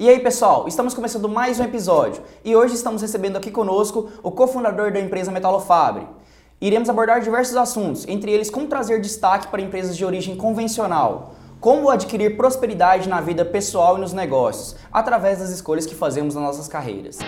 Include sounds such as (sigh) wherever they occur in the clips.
E aí, pessoal, estamos começando mais um episódio e hoje estamos recebendo aqui conosco o cofundador da empresa Metalofabre. Iremos abordar diversos assuntos, entre eles como trazer destaque para empresas de origem convencional, como adquirir prosperidade na vida pessoal e nos negócios, através das escolhas que fazemos nas nossas carreiras.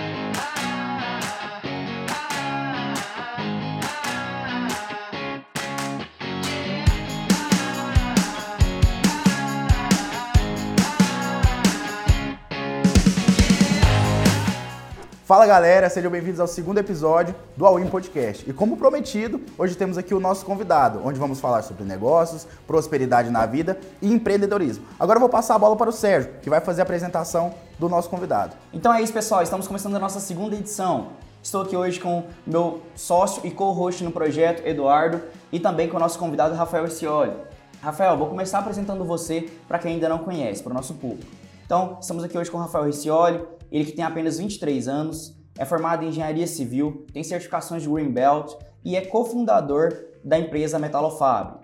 Fala galera, sejam bem-vindos ao segundo episódio do All In Podcast. E como prometido, hoje temos aqui o nosso convidado, onde vamos falar sobre negócios, prosperidade na vida e empreendedorismo. Agora eu vou passar a bola para o Sérgio, que vai fazer a apresentação do nosso convidado. Então é isso, pessoal, estamos começando a nossa segunda edição. Estou aqui hoje com meu sócio e co-host no projeto, Eduardo, e também com o nosso convidado, Rafael Ercioli. Rafael, vou começar apresentando você para quem ainda não conhece, para o nosso público. Então, estamos aqui hoje com o Rafael Riccioli, ele que tem apenas 23 anos, é formado em engenharia civil, tem certificações de Greenbelt e é cofundador da empresa Metalofab.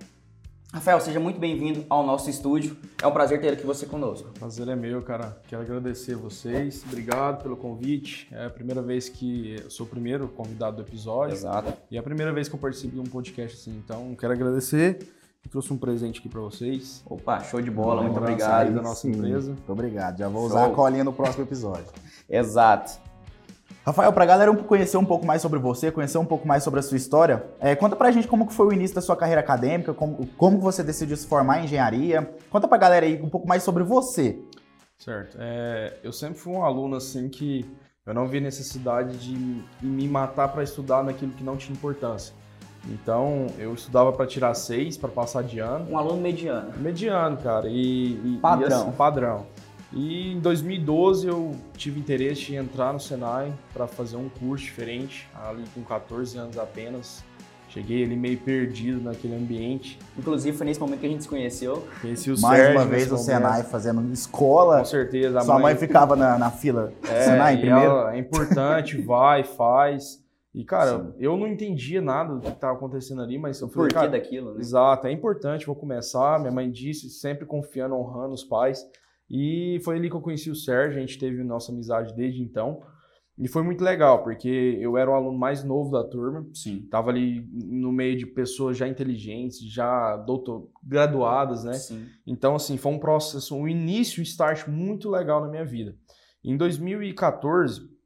Rafael, seja muito bem-vindo ao nosso estúdio. É um prazer ter aqui você conosco. Prazer é meu, cara. Quero agradecer vocês. Obrigado pelo convite. É a primeira vez que eu sou o primeiro convidado do episódio. Exato. E é a primeira vez que eu participo de um podcast assim. Então, quero agradecer. Trouxe um presente aqui para vocês. Opa, show de bola. Muito obrigado. da nossa empresa. Muito obrigado. Já vou usar show. a colinha no próximo episódio. Exato. Rafael, para a galera conhecer um pouco mais sobre você, conhecer um pouco mais sobre a sua história, é, conta pra gente como que foi o início da sua carreira acadêmica, como, como você decidiu se formar em engenharia. Conta pra galera aí um pouco mais sobre você. Certo. É, eu sempre fui um aluno assim que eu não vi necessidade de me matar para estudar naquilo que não tinha importância. Então, eu estudava para tirar seis, para passar de ano. Um aluno mediano. Mediano, cara. E, e padrão. E, assim, padrão. E em 2012 eu tive interesse em entrar no Senai para fazer um curso diferente, ali com 14 anos apenas. Cheguei ali meio perdido naquele ambiente. Inclusive foi nesse momento que a gente se conheceu. Conheci o Mais Sérgio uma vez o momento. Senai fazendo escola. Com certeza. Sua mãe, mãe ficava na, na fila é, Senai primeiro. Ela, é importante, vai, faz. E, cara, Sim. eu não entendia nada do que estava acontecendo ali, mas eu falei, cara, daquilo, né? Exato, é importante, vou começar. Minha mãe disse, sempre confiando, honrando os pais. E foi ali que eu conheci o Sérgio, a gente teve nossa amizade desde então. E foi muito legal, porque eu era o aluno mais novo da turma. Sim. Tava ali no meio de pessoas já inteligentes, já doutor, graduadas, né? Sim. Então, assim, foi um processo, um início, um start muito legal na minha vida. Em 2014,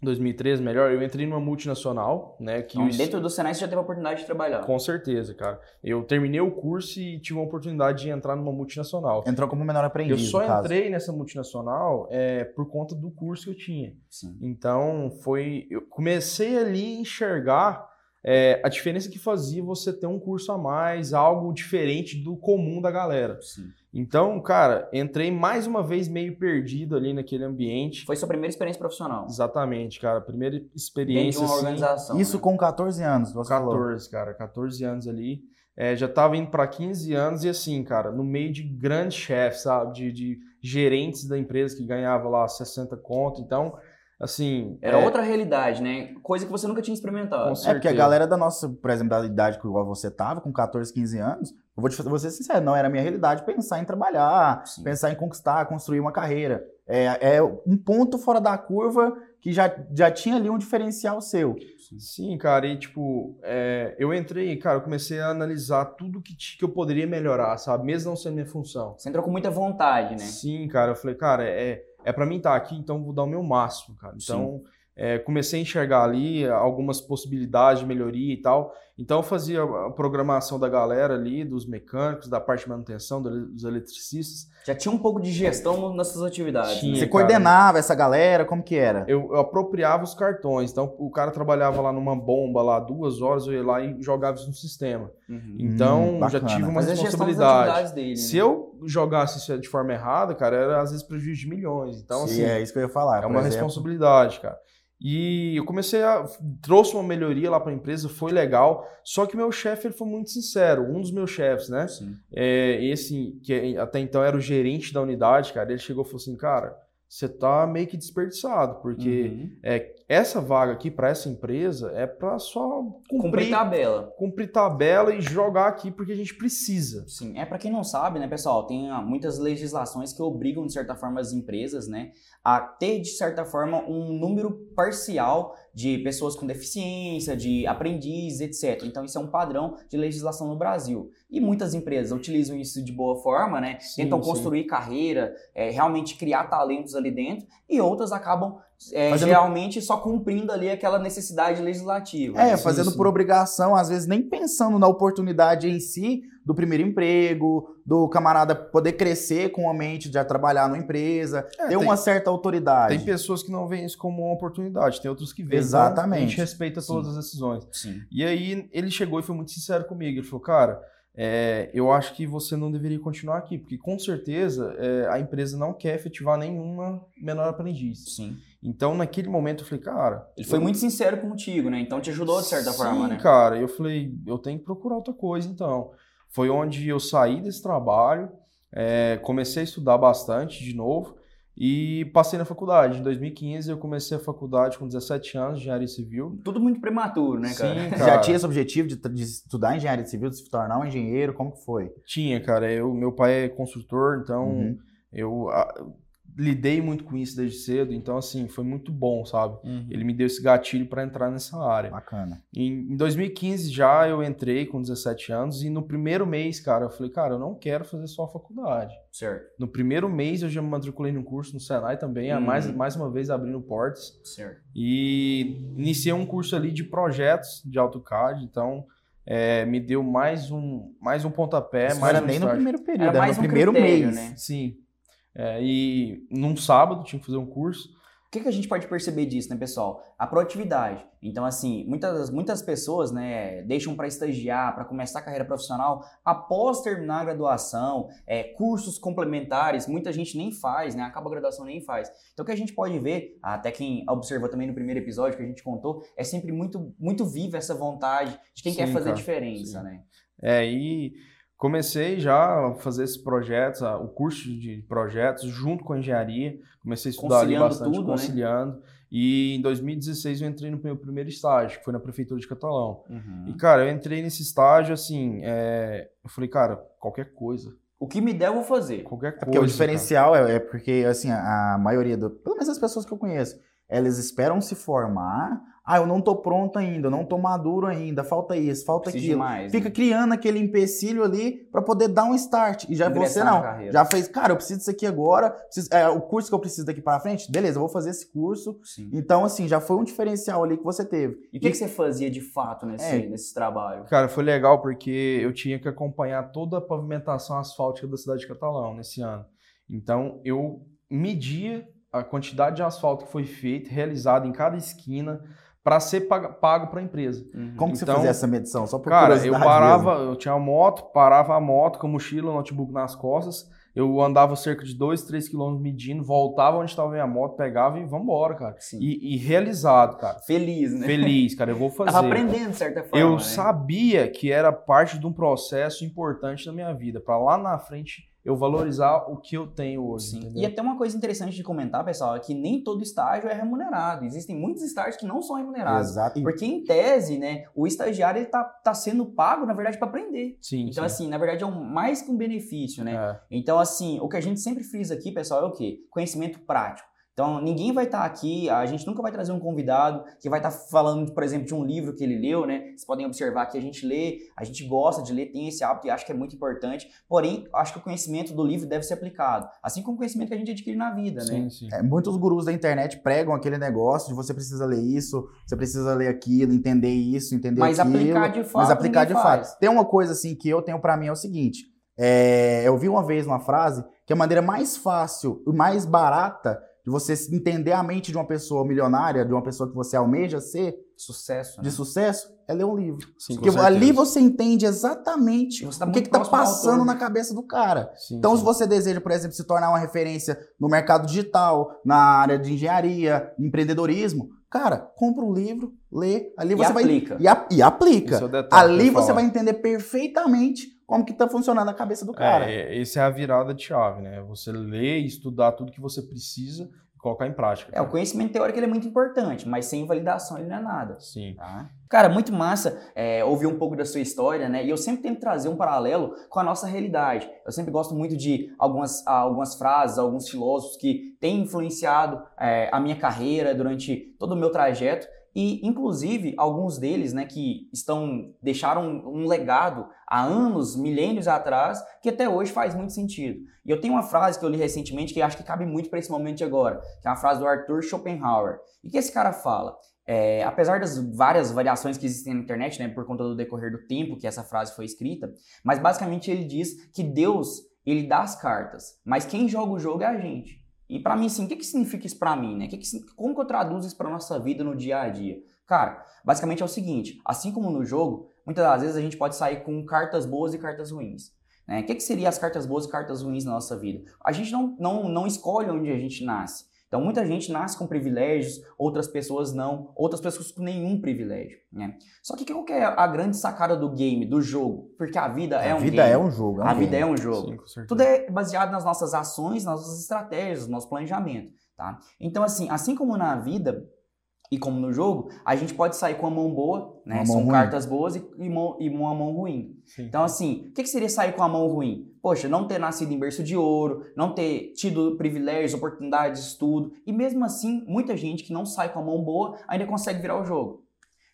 2013, melhor, eu entrei numa multinacional, né? Que então, dentro do Senai você já teve a oportunidade de trabalhar. Com certeza, cara. Eu terminei o curso e tive a oportunidade de entrar numa multinacional. Entrou como menor aprendiz. Eu só entrei nessa multinacional é, por conta do curso que eu tinha. Sim. Então, foi. Eu comecei ali a enxergar é, a diferença que fazia você ter um curso a mais, algo diferente do comum da galera. Sim. Então, cara, entrei mais uma vez meio perdido ali naquele ambiente. Foi sua primeira experiência profissional? Exatamente, cara. Primeira experiência. Dentro de uma assim, organização. Isso né? com 14 anos, você 14, falou. cara. 14 anos ali. É, já tava indo para 15 anos e assim, cara, no meio de grandes chefes, sabe? De, de gerentes da empresa que ganhava lá 60 conto. Então, assim. Era é... outra realidade, né? Coisa que você nunca tinha experimentado. É porque a galera da nossa, por exemplo, da idade que igual você tava, com 14, 15 anos, eu vou, te, vou ser sincero, não era a minha realidade pensar em trabalhar, Sim. pensar em conquistar, construir uma carreira. É, é um ponto fora da curva que já, já tinha ali um diferencial seu. Sim, cara, e tipo, é, eu entrei, cara, eu comecei a analisar tudo que, que eu poderia melhorar, sabe? Mesmo não sendo minha função. Você entrou com muita vontade, né? Sim, cara, eu falei, cara, é, é para mim estar tá aqui, então vou dar o meu máximo, cara. Então, é, comecei a enxergar ali algumas possibilidades de melhoria e tal. Então, eu fazia a programação da galera ali, dos mecânicos, da parte de manutenção, dos eletricistas. Já tinha um pouco de gestão nessas atividades. Tinha, né? Você cara. coordenava essa galera? Como que era? Eu, eu, apropriava os cartões. Então, o cara trabalhava lá numa bomba, lá duas horas, eu ia lá e jogava isso no sistema. Uhum. Então, hum, já tive uma Mas responsabilidade. Dele, né? Se eu jogasse isso de forma errada, cara, era às vezes prejuízo de milhões. Então, Sim, assim. É isso que eu ia falar. É uma exemplo. responsabilidade, cara. E eu comecei a. trouxe uma melhoria lá para a empresa, foi legal. Só que meu chefe ele foi muito sincero, um dos meus chefes, né? Sim. É, esse, que até então era o gerente da unidade, cara, ele chegou e falou assim: cara, você tá meio que desperdiçado, porque uhum. é, essa vaga aqui para essa empresa é para só cumprir, cumprir, tabela. Cumprir tabela e jogar aqui porque a gente precisa. Sim, é para quem não sabe, né, pessoal, tem ah, muitas legislações que obrigam de certa forma as empresas, né, a ter de certa forma um número parcial de pessoas com deficiência, de aprendizes, etc. Então isso é um padrão de legislação no Brasil. E muitas empresas utilizam isso de boa forma, né? Sim, Tentam sim. construir carreira, é, realmente criar talentos ali dentro, e outras acabam é, fazendo... realmente só cumprindo ali aquela necessidade legislativa. É, fazendo por obrigação, às vezes nem pensando na oportunidade em si do primeiro emprego, do camarada poder crescer com a mente de trabalhar numa empresa, é, ter tem, uma certa autoridade. Tem pessoas que não veem isso como uma oportunidade, tem outros que veem. Exatamente. Então a gente respeita todas Sim. as decisões. Sim. E aí ele chegou e foi muito sincero comigo. Ele falou, cara, é, eu acho que você não deveria continuar aqui, porque com certeza é, a empresa não quer efetivar nenhuma menor aprendiz. Sim. Então, naquele momento, eu falei, cara. Ele foi eu... muito sincero contigo, né? Então te ajudou de certa Sim, forma, né? Cara, eu falei, eu tenho que procurar outra coisa, então. Foi onde eu saí desse trabalho, é, comecei a estudar bastante de novo. E passei na faculdade. Em 2015 eu comecei a faculdade com 17 anos, de engenharia civil. Tudo muito prematuro, né, cara? Sim, cara. Já tinha esse objetivo de, de, estudar engenharia civil, de se tornar um engenheiro? Como que foi? Tinha, cara. Eu, meu pai é construtor, então uhum. eu lidei muito com isso desde cedo, então assim, foi muito bom, sabe? Uhum. Ele me deu esse gatilho para entrar nessa área. Bacana. Em, em 2015 já eu entrei com 17 anos e no primeiro mês, cara, eu falei, cara, eu não quero fazer só a faculdade. Certo. No primeiro mês eu já me matriculei num curso no Senai também, uhum. mais, mais uma vez abrindo portas. Certo. E iniciei um curso ali de projetos de AutoCAD, então é, me deu mais um, mais um pontapé. Isso mais era um nem start. no primeiro período, era, era mais no um primeiro critério, mês. Né? Sim. É, e num sábado tinha que fazer um curso. O que, que a gente pode perceber disso, né, pessoal? A proatividade. Então, assim, muitas, muitas pessoas, né, deixam para estagiar, para começar a carreira profissional após terminar a graduação, é, cursos complementares, muita gente nem faz, né, acaba a graduação nem faz. Então, o que a gente pode ver, até quem observou também no primeiro episódio que a gente contou, é sempre muito, muito viva essa vontade de quem Sim, quer fazer cara. diferença, Sim. né? É, e comecei já a fazer esses projetos, o curso de projetos junto com a engenharia. Comecei a estudar ali bastante, tudo, né? conciliando. Né? E em 2016 eu entrei no meu primeiro estágio, que foi na prefeitura de Catalão. Uhum. E, cara, eu entrei nesse estágio assim, é... eu falei, cara, qualquer coisa. O que me der, eu vou fazer. Qualquer coisa. É porque o diferencial é, é, porque, assim, a maioria, do, pelo menos as pessoas que eu conheço, elas esperam se formar. Ah, eu não tô pronto ainda, eu não tô maduro ainda, falta isso, falta Preciso aquilo. Mais, Fica né? criando aquele empecilho ali para poder dar um start. E já Ingressar você não. Já fez, cara, eu preciso disso aqui agora, preciso, é, o curso que eu preciso daqui para frente, beleza, eu vou fazer esse curso. Sim. Então, assim, já foi um diferencial ali que você teve. E o que, que, você fazia de fato nesse, é. nesse trabalho? Cara, foi legal porque eu tinha que acompanhar toda a pavimentação asfáltica da cidade de Catalão nesse ano. Então, eu media a quantidade de asfalto que foi feito, realizado em cada esquina, para ser pago para a empresa. Uhum. Como que então, você fazia essa medição? Só por Cara, eu parava, mesmo. eu tinha uma moto, parava a moto com a mochila, o notebook nas costas, eu andava cerca de 2, 3 quilômetros medindo, voltava onde estava a minha moto, pegava e vambora, cara. E, e, realizado, cara. Feliz, né? Feliz, cara, eu vou fazer. Tava aprendendo de certa forma. Eu né? sabia que era parte de um processo importante na minha vida, para lá na frente eu valorizar o que eu tenho hoje. Sim. E até uma coisa interessante de comentar, pessoal, é que nem todo estágio é remunerado. Existem muitos estágios que não são remunerados. Exato. Porque em tese, né, o estagiário ele tá, tá sendo pago, na verdade, para aprender. Sim, então, sim. assim, na verdade, é um, mais que um benefício, né? É. Então, assim, o que a gente sempre frisa aqui, pessoal, é o quê? Conhecimento prático. Então, ninguém vai estar tá aqui, a gente nunca vai trazer um convidado que vai estar tá falando, por exemplo, de um livro que ele leu, né? Vocês podem observar que a gente lê, a gente gosta de ler, tem esse hábito e acho que é muito importante. Porém, acho que o conhecimento do livro deve ser aplicado, assim como o conhecimento que a gente adquire na vida, sim, né? Sim. É, muitos gurus da internet pregam aquele negócio de você precisa ler isso, você precisa ler aquilo, entender isso, entender mas aquilo. Mas aplicar de fato. Mas aplicar de faz. fato. Tem uma coisa assim que eu tenho para mim é o seguinte. É, eu vi uma vez uma frase que a maneira mais fácil e mais barata de você entender a mente de uma pessoa milionária, de uma pessoa que você almeja ser sucesso, né? de sucesso, é ler um livro. Sim, Porque ali você entende exatamente você tá o que está passando na cabeça do cara. Sim, então, sim. se você deseja, por exemplo, se tornar uma referência no mercado digital, na área de engenharia, empreendedorismo, cara, compra um livro, lê, ali e você aplica. vai e, a, e aplica. É detalhe, ali você vai entender perfeitamente como que tá funcionando a cabeça do cara. É, essa é a virada de chave, né? Você ler e estudar tudo que você precisa e colocar em prática. É, o conhecimento teórico ele é muito importante, mas sem validação ele não é nada. Sim. Tá? Cara, muito massa é, ouvir um pouco da sua história, né? E eu sempre tento trazer um paralelo com a nossa realidade. Eu sempre gosto muito de algumas, algumas frases, alguns filósofos que têm influenciado é, a minha carreira durante todo o meu trajeto. E, inclusive, alguns deles, né, que estão deixaram um legado há anos, milênios atrás, que até hoje faz muito sentido. E eu tenho uma frase que eu li recentemente que acho que cabe muito para esse momento de agora, que é uma frase do Arthur Schopenhauer. E que esse cara fala? É, apesar das várias variações que existem na internet, né, por conta do decorrer do tempo que essa frase foi escrita, mas basicamente ele diz que Deus ele dá as cartas, mas quem joga o jogo é a gente. E para mim, assim, o que, que significa isso para mim, né? Que que, como que eu traduzo isso para nossa vida no dia a dia? Cara, basicamente é o seguinte: assim como no jogo, muitas das vezes a gente pode sair com cartas boas e cartas ruins. Né? O que, que seriam as cartas boas e cartas ruins na nossa vida? A gente não, não, não escolhe onde a gente nasce. Então, muita gente nasce com privilégios, outras pessoas não, outras pessoas com nenhum privilégio. Né? Só que qual que é a grande sacada do game, do jogo? Porque a vida é a um vida game. é um jogo. É um a game. vida é um jogo. Sim. Tudo é baseado nas nossas ações, nas nossas estratégias, no nosso planejamento. Tá? Então, assim, assim como na vida, e como no jogo, a gente pode sair com a mão boa, né? Uma São ruim. cartas boas e, e, mão- e uma mão ruim. Sim. Então, assim, o que, que seria sair com a mão ruim? Poxa, não ter nascido em berço de ouro, não ter tido privilégios, oportunidades, estudo. E mesmo assim, muita gente que não sai com a mão boa ainda consegue virar o jogo.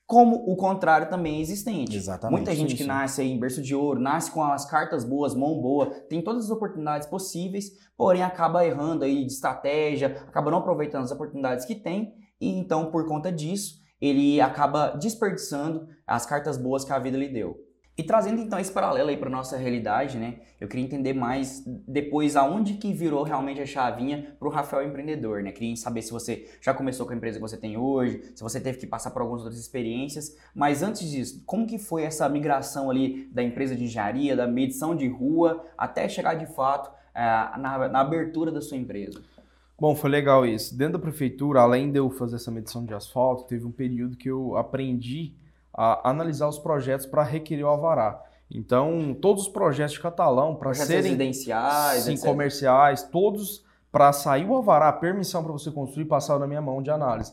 Como o contrário também é existente. Exatamente, Muita gente sim, que sim. nasce aí em berço de ouro, nasce com as cartas boas, mão boa, tem todas as oportunidades possíveis, porém acaba errando aí de estratégia, acaba não aproveitando as oportunidades que tem, e então, por conta disso, ele acaba desperdiçando as cartas boas que a vida lhe deu. E trazendo então esse paralelo aí para nossa realidade, né? Eu queria entender mais depois aonde que virou realmente a chavinha para o Rafael empreendedor, né? Queria saber se você já começou com a empresa que você tem hoje, se você teve que passar por algumas outras experiências, mas antes disso, como que foi essa migração ali da empresa de engenharia, da medição de rua, até chegar de fato eh, na, na abertura da sua empresa? Bom, foi legal isso. Dentro da prefeitura, além de eu fazer essa medição de asfalto, teve um período que eu aprendi a analisar os projetos para requerer o alvará. Então, todos os projetos de catalão, para serem residenciais, sim, etc. comerciais, todos para sair o alvará, a permissão para você construir, passaram na minha mão de análise.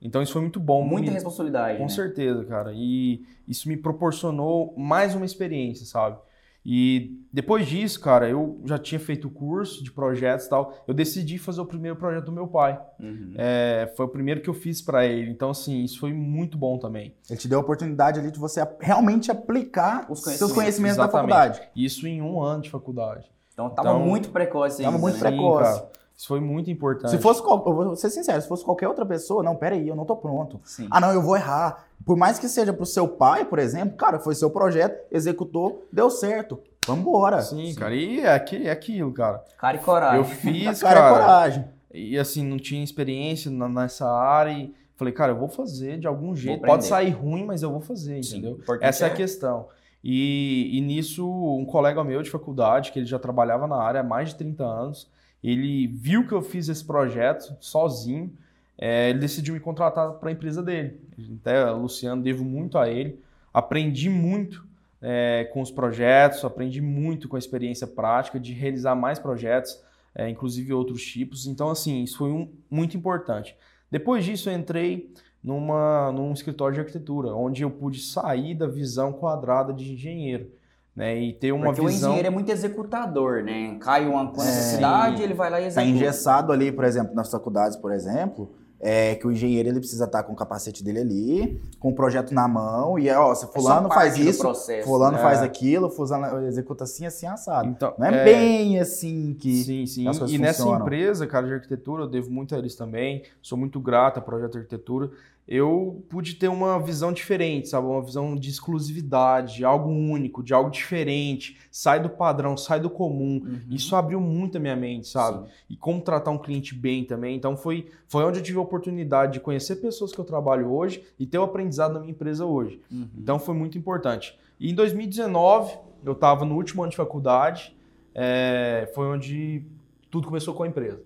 Então, isso foi muito bom. Muita Me- responsabilidade, com né? certeza, cara. E isso me proporcionou mais uma experiência, sabe? E depois disso, cara, eu já tinha feito o curso de projetos e tal. Eu decidi fazer o primeiro projeto do meu pai. Uhum. É, foi o primeiro que eu fiz para ele. Então, assim, isso foi muito bom também. Ele te deu a oportunidade ali de você realmente aplicar Os seus conhecimentos, conhecimentos da faculdade. Isso em um ano de faculdade. Então tava Então, muito precoce tava ainda, muito né? precoce. precoce. Isso foi muito importante. Se fosse, eu vou ser sincero, se fosse qualquer outra pessoa, não, peraí, eu não tô pronto. Sim. Ah, não, eu vou errar. Por mais que seja pro seu pai, por exemplo, cara, foi seu projeto, executou, deu certo. Vambora. Sim, cara. E é, é aquilo, cara. Cara e coragem. Eu fiz, cara, é cara. coragem. E assim, não tinha experiência nessa área e falei, cara, eu vou fazer de algum jeito. Pode sair ruim, mas eu vou fazer, Sim, entendeu? Essa é é- a questão. E, e nisso, um colega meu de faculdade, que ele já trabalhava na área há mais de 30 anos, ele viu que eu fiz esse projeto sozinho, é, ele decidiu me contratar para a empresa dele. Até, Luciano, devo muito a ele. Aprendi muito é, com os projetos, aprendi muito com a experiência prática de realizar mais projetos, é, inclusive outros tipos. Então, assim, isso foi um- muito importante. Depois disso, eu entrei numa, num escritório de arquitetura, onde eu pude sair da visão quadrada de engenheiro, né, e ter uma Porque o visão... engenheiro é muito executador, né? Cai uma É. necessidade, ele vai lá e Tá executa. engessado ali, por exemplo, nas faculdades, por exemplo, é que o engenheiro ele precisa estar com o capacete dele ali, com o projeto na mão, e ó, se É só fulano faz isso, processo, fulano né? faz aquilo, fulano executa assim, assim, assado. Então, Não é, bem assim que Sim, sim. as coisas E nessa funcionam. empresa, cara, de arquitetura, eu devo muito a eles também. Sou muito grato ao projeto de arquitetura. Eu pude ter uma visão diferente, sabe? Uma visão de exclusividade, de algo único, de algo diferente. Sai do padrão, sai do comum. Uhum. Isso abriu muito a minha mente, sabe? E como tratar um cliente bem também. Então foi, foi onde eu tive a oportunidade de conhecer pessoas que eu trabalho hoje e ter o aprendizado na minha empresa hoje. Uhum. Então foi muito importante. E em 2019, eu estava no último ano de faculdade, é, foi onde tudo começou com a empresa.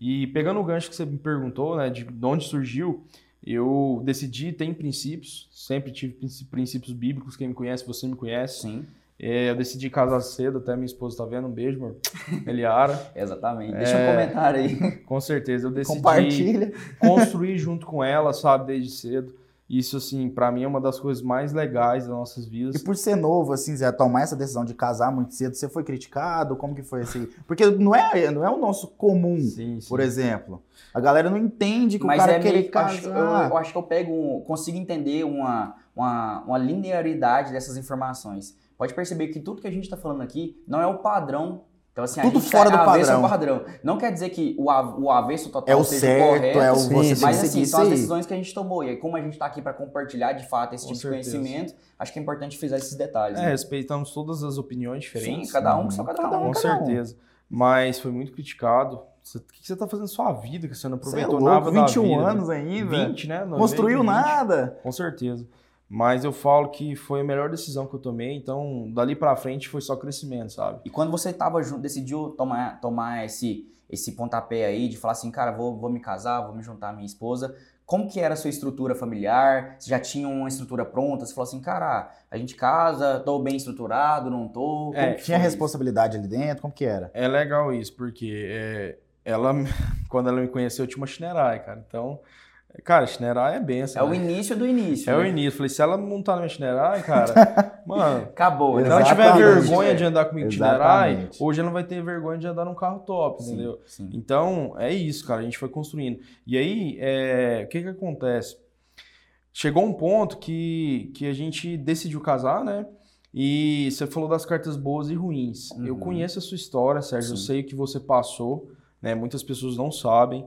E pegando o gancho que você me perguntou, né, de onde surgiu, eu decidi ter princípios, sempre tive princ- princípios bíblicos, quem me conhece, você me conhece. Sim. É, eu decidi casar cedo, até minha esposa tá vendo. Um beijo, amor. (laughs) Eliara. Exatamente. Deixa um comentário aí. Com certeza. Eu decidi Compartilha. construir junto com ela, sabe, desde cedo. Isso, assim, pra mim é uma das coisas mais legais das nossas E vidas. por ser novo, assim, Zé, tomar essa decisão de casar muito cedo, você foi criticado? Como que foi assim? Porque não é, não é o nosso comum, Sim, sim. por exemplo. A galera não entende que Mas o cara é querer meio, acho, eu, casar. eu acho que eu pego, consigo entender uma, uma, uma linearidade dessas informações. Pode perceber que tudo que a gente está falando aqui não é o padrão. Então, assim, a Tudo gente fora tá do ao padrão. padrão. Não quer dizer que o, av- o avesso total É o seja certo, correto, é o Sim, você mas assim, são as decisões que a gente tomou. E aí, como a gente está aqui para compartilhar de fato esse Com tipo de conhecimento, acho que é importante frisar esses detalhes. É, né? respeitamos todas as opiniões diferentes. Sim, cada um com seu cada, Cada um. um, Com cada um. certeza. Mas foi muito criticado. Você- O que você tá fazendo na sua vida? Que você não Você é aproveitou louco, nada da 21 vida. anos ainda. 20, né? Construiu 20. nada. Com certeza. Mas eu falo que foi a melhor decisão que eu tomei, então dali pra frente foi só crescimento, sabe? E quando você tava junto, decidiu tomar, tomar esse, esse pontapé aí de falar assim, cara, vou, vou me casar, vou me juntar à minha esposa, como que era a sua estrutura familiar? Você já tinha uma estrutura pronta? Você falou assim, cara, a gente casa, tô bem estruturado, não tô? Como É, que Tinha responsabilidade ali dentro? Como que era? É legal isso, porque é, ela, (laughs) quando ela me conheceu, eu tinha uma Shinerai, cara. Então, cara, Shinerai é benção. É o né? início do início. É o né? início. Falei, se ela montar na minha Shinerai, (laughs) cara, mano, Acabou. se ela tiver vergonha de andar comigo Exatamente. hoje ela não vai ter vergonha de andar num carro top, Sim, entendeu? sim. Então, é isso, cara. A gente foi construindo. E aí, é, o que que acontece? Chegou um ponto que, que a gente decidiu casar, né? E você falou das cartas boas e ruins. Eu Uhum. conheço a sua história, Sérgio. Eu Sim. sei o que você passou, né? Muitas pessoas não sabem.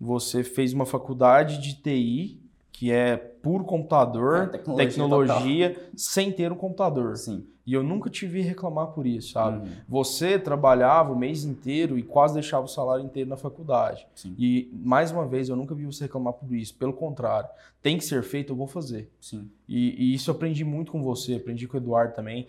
Você fez uma faculdade de TI, que é puro computador, É, tecnologia tecnologia, sem ter um computador. Sim. E eu nunca te vi reclamar por isso, sabe? Uhum. Você trabalhava o mês inteiro e quase deixava o salário inteiro na faculdade. Sim. E, mais uma vez, eu nunca vi você reclamar por isso. Pelo contrário, tem que ser feito, eu vou fazer. Sim. E, e isso eu aprendi muito com você, aprendi com o Eduardo também.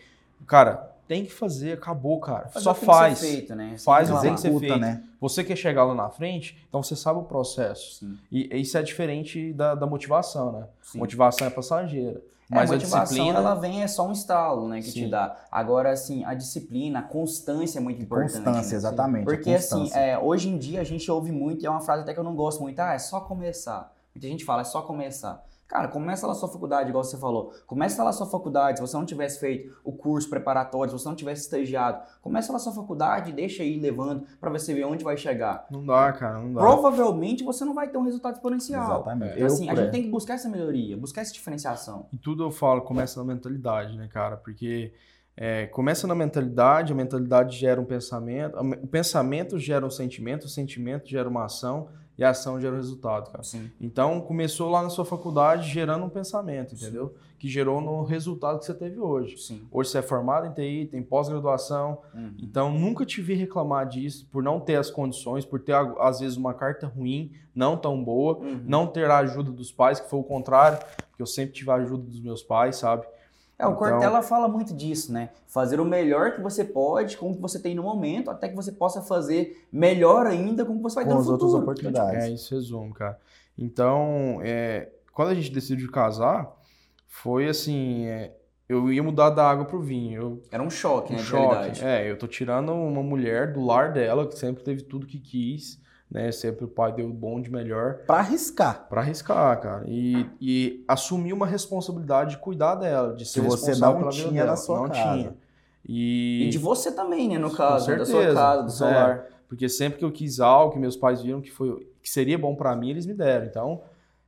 Cara, tem que fazer, acabou, cara. Só que tem que faz. ser feito, né? Sem Faz o que reclamar. tem que ser feito. né? Você quer chegar lá na frente, então você sabe o processo. Sim. E isso é diferente da, da motivação, né? Sim. Motivação é passageira. É, Mas a a motivação, disciplina. ela vem, é só um estalo, né, que te Sim. dá. Agora, assim, a disciplina, a constância é muito importante. Constância, né? exatamente. a Porque, assim, constância. é, hoje em dia a gente ouve muito, e é uma frase até que eu não gosto muito, ah, é só começar. Muita gente fala, é só começar. Cara, começa lá a sua faculdade, igual você falou. Começa lá a sua faculdade, se você não tivesse feito o curso preparatório, se você não tivesse estagiado, começa lá a sua faculdade e deixa aí levando pra você ver onde vai chegar. Não dá, cara, não dá. Provavelmente você não vai ter um resultado exponencial. Exatamente. Então, assim, a por gente exemplo, tem que buscar essa melhoria, buscar essa diferenciação. E tudo eu falo começa na mentalidade, né, cara? Porque é, começa na mentalidade, a mentalidade gera um pensamento, a me- o pensamento gera um sentimento, o sentimento gera uma ação e a ação gera um resultado, cara. Assim. Então começou lá na sua faculdade gerando um pensamento, entendeu? Que gerou no resultado que você teve hoje. Sim. Hoje você é formado em TI, tem pós-graduação, Uhum. então nunca te vi reclamar disso por não ter as condições, por ter às vezes uma carta ruim, não tão boa, Uhum. não ter a ajuda dos pais, que foi o contrário, porque eu sempre tive a ajuda dos meus pais, sabe? É, o Então- Cortella fala muito disso, né? Fazer o melhor que você pode com o que você tem no momento, até que você possa fazer melhor ainda com o que você vai ter com no as outras futuro. oportunidades. É, isso resume, cara. Então, é, quando a gente decidiu casar, foi assim, é, eu ia mudar da água pro vinho. Eu, Era um choque, um né, choque. realidade. É, eu tô tirando uma mulher do lar dela, que sempre teve tudo que quis, né? Sempre o pai deu o bom de melhor. Pra arriscar. Pra arriscar, cara. E, e assumir uma responsabilidade de cuidar dela, de ser Que você não tinha na sua não casa. tinha. E, E de você também, né, no caso, da sua casa, do seu É. lar. porque sempre que eu quis algo que meus pais viram que, foi, que seria bom pra mim, eles me deram. Então,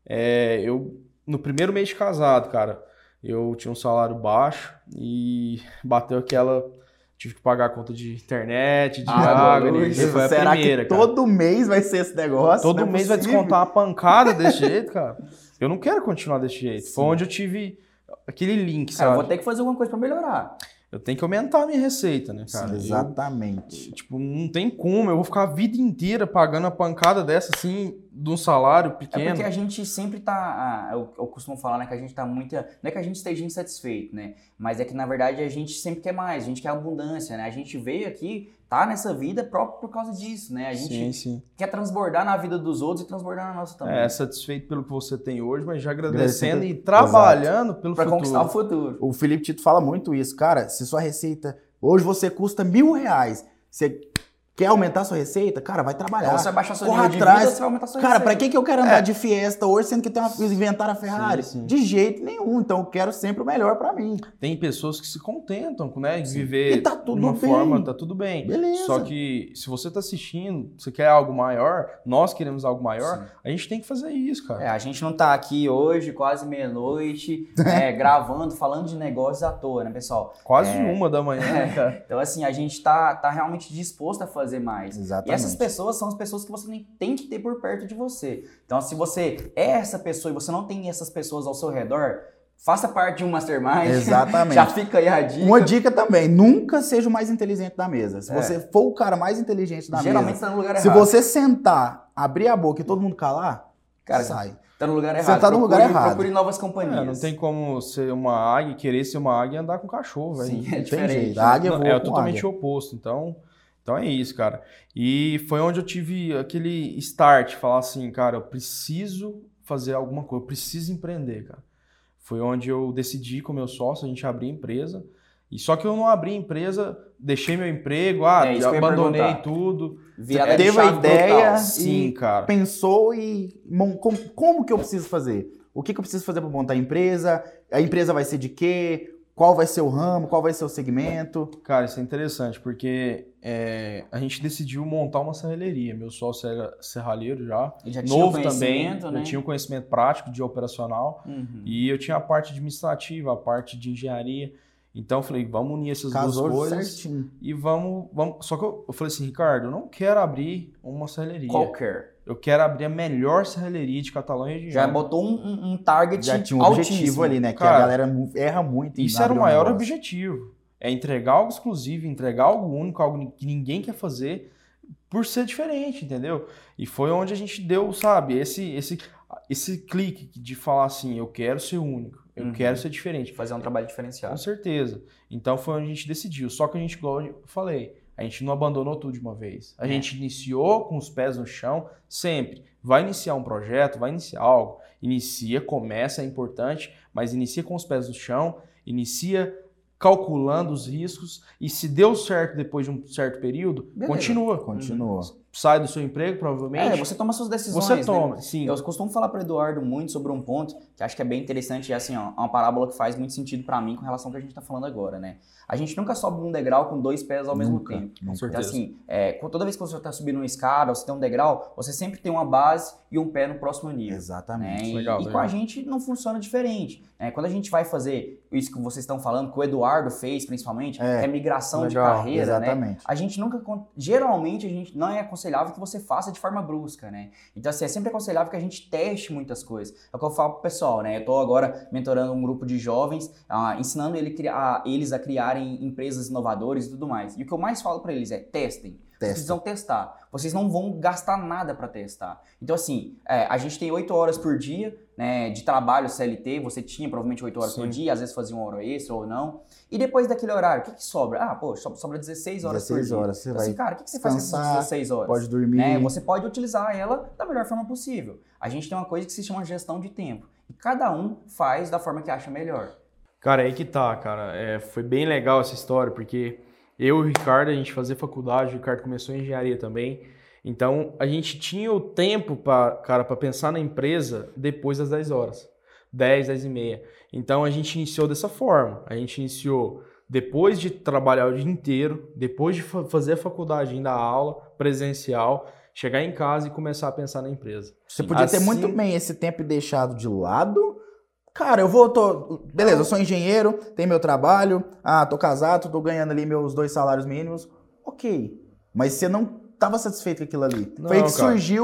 é, eu, no primeiro mês de casado, cara, eu tinha um salário baixo e bateu aquela. Tive que pagar a conta de internet, de Ah, água, energia. Foi a Será primeira, que cara. todo mês vai ser esse negócio? Todo Não é mês vai possível. descontar uma pancada desse (laughs) jeito, cara. Eu não quero continuar desse jeito. Foi Sim. onde eu tive aquele link, Cara, eu sabe? vou ter que fazer alguma coisa pra melhorar. Eu tenho que aumentar a minha receita, né, cara? Sim, Eu- exatamente. Tipo, não tem como. Eu vou ficar a vida inteira pagando a pancada dessa, assim, de um salário É pequeno. porque a gente sempre tá. Eu, eu costumo falar, né, que a gente tá muito. Não é que a gente esteja insatisfeito, né? Mas é que, na verdade, a gente sempre quer mais, a gente quer abundância, né? A gente veio aqui, tá nessa vida próprio por causa disso, né? A gente Sim, sim. quer transbordar na vida dos outros e transbordar na nossa também. É, satisfeito pelo que você tem hoje, mas já agradecendo Agradecendo. e trabalhando pelo Pra futuro. conquistar o futuro. O Felipe Tito fala muito isso. Cara, se sua receita. Hoje você custa mil reais. Você quer aumentar sua receita? Cara, vai trabalhar. Então você vai baixar seu Corra nível de atrás. vida, você vai aumentar sua Cara, receita. pra que, que eu quero andar de Fiesta hoje, sendo que tem uma inventar a Ferrari? Sim, sim. De jeito nenhum. Então eu quero sempre o melhor pra mim. Tem pessoas que se contentam, né, de Sim. viver E tá tudo de uma bem. forma, tá tudo bem. Beleza. Só que se você tá assistindo, você quer algo maior, nós queremos algo maior, Sim. a gente tem que fazer isso, cara. É, a gente não tá aqui hoje, quase meia-noite, (laughs) é, gravando, falando de negócios à toa, né, pessoal? Quase É. uma da manhã, né, (laughs) cara? Então, assim, a gente tá, tá realmente disposto a fazer mais. Exatamente. E essas pessoas são as pessoas que você tem que ter por perto de você. Então, se você é essa pessoa e você não tem essas pessoas ao seu redor, faça parte de um mastermind. (laughs) Exatamente. Já fica aí a dica. Uma dica também, nunca seja o mais inteligente da mesa. Se É. você for o cara mais inteligente da Geralmente mesa, tá no lugar se errado. você sentar, abrir a boca e todo mundo calar, Cara, sai. tá no lugar Você errado. tá no lugar Procure- errado. Procure novas companhias. É, não tem como ser uma águia, querer ser uma águia e andar com cachorro, velho. Sim, é Tem diferente. jeito. A águia voa é com totalmente águia. o oposto. Então, então é isso, cara. E foi onde eu tive aquele start, falar assim, cara, eu preciso fazer alguma coisa, eu preciso empreender, cara. Foi onde eu decidi com meu sócio, a gente abrir a empresa. E só que eu não abri a empresa, deixei meu emprego, ah, É, abandonei tudo. Virada de Teve a ideia. Sim, cara. Pensou e mon- com- como, que eu preciso fazer? O que, que eu preciso fazer para montar a empresa? A empresa vai ser de quê? Qual vai ser o ramo? Qual vai ser o segmento? Cara, isso é interessante, porque é, a gente decidiu montar uma serralheria. Meu sócio era serralheiro já, já tinha novo o também. conhecimento, né? Eu tinha um conhecimento prático de operacional. Uhum. E eu tinha a parte administrativa, a parte de engenharia. Então eu falei, vamos unir essas Casou duas coisas certinho. e vamos, vamos. Só que eu, eu falei assim, Ricardo, eu não quero abrir uma serralheria. Qualquer. Eu quero abrir a melhor serralheria de Catalão e região. Já botou um, um- target Já tinha um altíssimo. objetivo ali, né? Que Cara, a galera erra muito Isso era o um maior negócio. objetivo. É entregar algo exclusivo, entregar algo único, algo que ninguém quer fazer por ser diferente, entendeu? E foi onde a gente deu, sabe, esse esse esse clique de falar assim, eu quero ser único, eu Uhum. quero ser diferente. Fazer um trabalho diferenciado. Com certeza. Então foi onde a gente decidiu. Só que a gente, igual eu falei, a gente não abandonou tudo de uma vez. A É. gente iniciou com os pés no chão, sempre. Vai iniciar um projeto, vai iniciar algo. Inicia, começa, é importante, mas inicia com os pés no chão, inicia calculando os riscos e se deu certo depois de um certo período, Beleza. continua. Continua. Sai do seu emprego, provavelmente. É, você toma suas decisões. Você né? toma, sim. Eu costumo falar para Eduardo muito sobre um ponto que acho que é bem interessante, e assim, ó, é uma parábola que faz muito sentido para mim com relação ao que a gente tá falando agora, né? A gente nunca sobe um degrau com dois pés ao mesmo Nunca, tempo. Com nunca. Então, certeza. assim, é, com- toda vez que você está subindo uma escada, você tem um degrau, você sempre tem uma base e um pé no próximo nível. né? Exatamente. E, Legal, e com legal. a gente não funciona diferente. né? Quando a gente vai fazer isso que vocês estão falando, que o Eduardo fez principalmente, É, que é migração de legal, carreira, né? Exatamente. A gente nunca. Geralmente, a gente não é aconselhável que você faça de forma brusca, né? Então, assim, é sempre aconselhável que a gente teste muitas coisas. É o que eu falo pro pessoal, né? Eu tô agora mentorando um grupo de jovens, ah, ensinando ele cri- a- eles a criarem empresas inovadoras e tudo mais. E o que eu mais falo para eles é testem. Vocês precisam testar. Vocês não vão gastar nada para testar. Então, assim, é, a gente tem oito horas por dia né, de trabalho CLT. Você tinha provavelmente oito horas por Sim. dia, às vezes fazia uma hora extra ou não. E depois daquele horário, o que, que sobra? Ah, pô, so- sobra 16 horas 16 por dia. horas, você Então, vai assim, cara, o que, que você faz com essas descansar, 16 horas? Pode dormir. né? Você pode utilizar ela da melhor forma possível. A gente tem uma coisa que se chama gestão de tempo. Cada um faz da forma que acha melhor. Cara, aí que tá, cara. É, foi bem legal essa história, porque eu e o Ricardo, a gente fazia faculdade, o Ricardo começou engenharia também. Então, a gente tinha o tempo, pra, cara, para pensar na empresa depois das 10 horas. 10, 10 e meia. Então, a gente iniciou dessa forma. A gente iniciou depois de trabalhar o dia inteiro, depois de fa- fazer a faculdade, ainda a aula presencial, chegar em casa e começar a pensar na empresa. Você podia ter Assim- muito bem esse tempo deixado de lado. Cara, eu vou, tô, beleza, eu sou engenheiro, tenho meu trabalho, ah, tô casado, tô ganhando ali meus dois salários mínimos. Ok. Mas você não estava satisfeito com aquilo ali. Não, Foi aí que cara. surgiu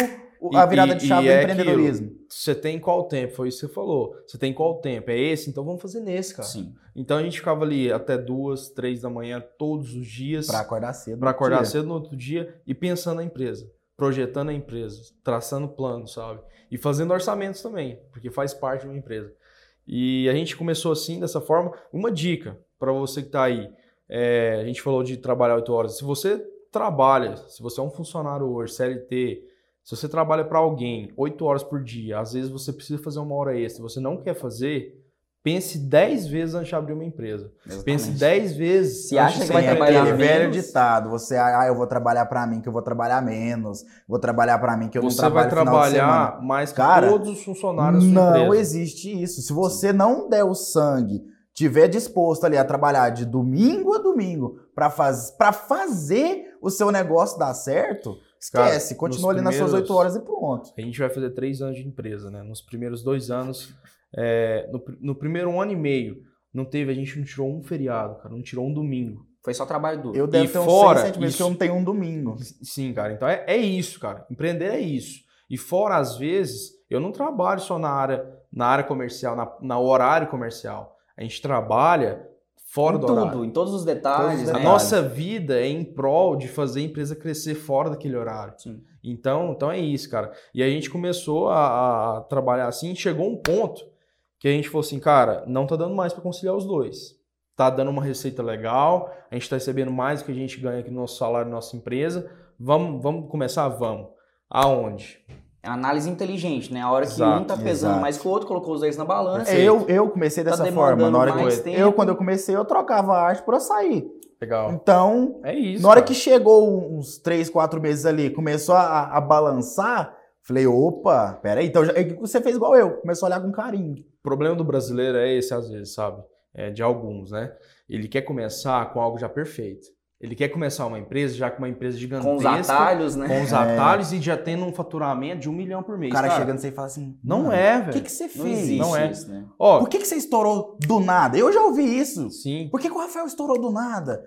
a virada e- de chave do é empreendedorismo. Você tem qual tempo? Foi isso que você falou. Você tem qual tempo? É esse? Então vamos fazer nesse, cara. Sim. Então a gente ficava ali até duas, três da manhã todos os dias Pra acordar cedo. para acordar Dia. cedo no outro dia e pensando na empresa, projetando a empresa, traçando planos, sabe? E fazendo orçamentos também, porque faz parte de uma empresa. E a gente começou assim, dessa forma. Uma dica para você que está aí: é, a gente falou de trabalhar oito horas. Se você trabalha, se você é um funcionário hoje, CLT, se você trabalha para alguém 8 horas por dia, às vezes você precisa fazer uma hora extra, você não quer fazer, pense 10 vezes antes de abrir uma empresa. Exatamente. Pense 10 vezes. Se acha de que vai você trabalhar aquele empreender. velho menos. ditado, você, ah, eu vou trabalhar pra mim, que eu vou trabalhar menos, vou trabalhar pra mim, que eu Você não vai trabalho final de semana. trabalhar mais que Cara, todos os funcionários Não empresa. existe isso. Se você não der o sangue, tiver disposto ali a trabalhar de domingo a domingo pra faz, pra fazer o seu negócio dar certo, esquece. Cara, continua ali nas suas oito horas e pronto. A gente vai fazer três anos de empresa, né? Nos primeiros dois anos, é, no, no primeiro um ano e meio, não teve, a gente não tirou um feriado, cara, não tirou um domingo. Foi só trabalho duro. Eu devo E ter uns fora seis, sete meses que eu isso- não tenho um domingo. Sim, cara. Então é, é isso, cara. Empreender é isso. E fora, às vezes, eu não trabalho só na área, na área comercial, na, na horário comercial. A gente trabalha fora em do tudo, horário. em todos os detalhes. Todos os A né? nossa vida é em prol de fazer a empresa crescer fora daquele horário. Sim. Então, então é isso, cara. E a gente começou a, a trabalhar assim, chegou um ponto que a gente falou assim, cara, não tá dando mais para conciliar os dois. Tá dando uma receita legal, a gente tá recebendo mais do que a gente ganha aqui no nosso salário, na nossa empresa. Vamos, vamos começar? Vamos. Aonde? É análise inteligente, né? A hora que Exato, um tá pesando exato. mais que o outro, colocou os dois na balança. Perfeito. Eu, eu comecei Tá dessa demandando forma. Na hora que mais eu, tempo. eu, quando eu comecei, eu trocava a arte por açaí. Legal. Então, É isso. na hora cara. que chegou uns três, quatro meses ali, começou a, a balançar, falei, opa, peraí. Então, já- você fez igual eu, começou a olhar com carinho. O problema do brasileiro é esse, às vezes, sabe? É, de alguns, né? Ele quer começar com algo já perfeito. Ele quer começar uma empresa já com uma empresa gigantesca. Com os atalhos, né? com os atalhos e já tendo um faturamento de um milhão por mês. O cara, cara. chegando e fala assim, Não "Mano, é, O que, velho. que você Não fez? existe Não é. isso, né? Ó, Por que, que você estourou do nada? Eu já ouvi isso. sim. Por que, que o Rafael estourou do nada?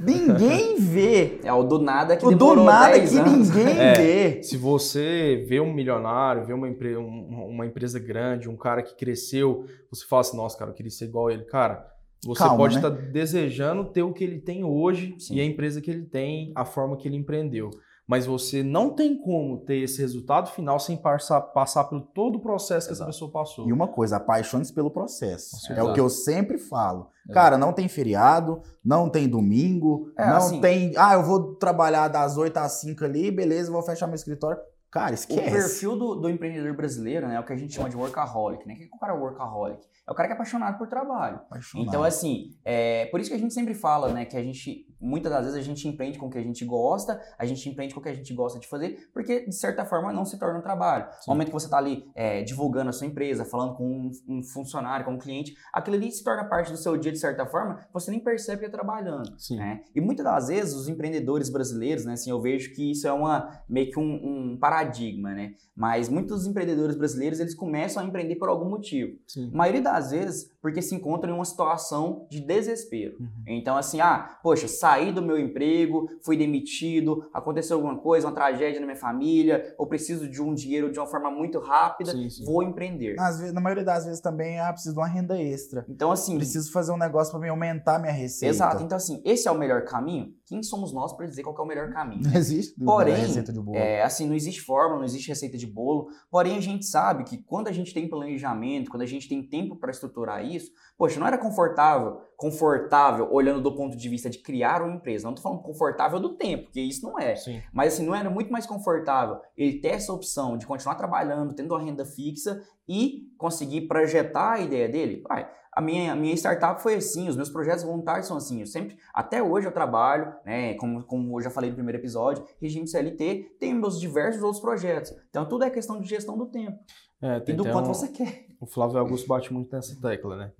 Ninguém (laughs) vê. É o do nada que O do nada 10 que anos. ninguém É. vê. Se você vê um milionário, vê uma, empre- um- uma empresa grande, um cara que cresceu, você fala assim, nossa, cara, eu queria ser igual ele. Cara, você Calma, pode né? estar desejando ter o que ele tem hoje Sim. e a empresa que ele tem, a forma que ele empreendeu. Mas você não tem como ter esse resultado final sem passar, passar por todo o processo que essa Exato. pessoa passou. E uma coisa, apaixone-se pelo processo. Com É o que eu sempre falo. Cara, não tem feriado, não tem domingo, É, não assim- tem. Ah, eu vou trabalhar das 8 às 5 ali, beleza, vou fechar meu escritório. Cara, O esquece. perfil do, do empreendedor brasileiro, né, é o que a gente chama de workaholic, né? O que que o cara é workaholic? É o cara que é apaixonado por trabalho. Apaixonado. Então, assim, é por isso que a gente sempre fala, né, que a gente, muitas das vezes, a gente empreende com o que a gente gosta, a gente empreende com o que a gente gosta de fazer, porque, de certa forma, não se torna um trabalho. No momento que você está ali é, divulgando a sua empresa, falando com um, um funcionário, com um cliente, aquilo ali se torna parte do seu dia, de certa forma, você nem percebe que é trabalhando. Sim. né? E muitas das vezes os empreendedores brasileiros, né, assim, eu vejo que isso é uma meio que um, um paradigma, né? Mas muitos empreendedores brasileiros eles começam a empreender por algum motivo. Sim. A maioria das vezes porque se encontram em uma situação de desespero. Uhum. Então, assim, ah, poxa, saí do meu emprego, fui demitido, aconteceu alguma coisa, uma tragédia na minha família, ou preciso de um dinheiro de uma forma muito rápida, Sim, sim. vou empreender. Vezes, na maioria das vezes também, ah, preciso de uma renda extra. Então, assim, Preciso fazer um negócio pra me aumentar minha receita. exato. Então, assim, esse é o melhor caminho? Quem somos nós para dizer qual é o melhor caminho? Não existe Porém, receita de bolo. É, assim, não existe fórmula, não existe receita de bolo. Porém, a gente sabe que quando a gente tem planejamento, quando a gente tem tempo para estruturar isso, poxa, não era confortável, confortável olhando do ponto de vista de criar uma empresa. Não tô falando confortável do tempo, porque isso não é. Sim. Mas assim, não era muito mais confortável ele ter essa opção de continuar trabalhando, tendo uma renda fixa e conseguir projetar a ideia dele? Vai. A minha, a minha startup foi assim, os meus projetos voluntários são assim. Eu sempre, até hoje eu trabalho, né? Como, como eu já falei no primeiro episódio, regime CLT, tem meus diversos outros projetos. Então tudo é questão de gestão do tempo É, e tem, do tem quanto um- você quer. O Flávio Augusto bate muito nessa tecla, né?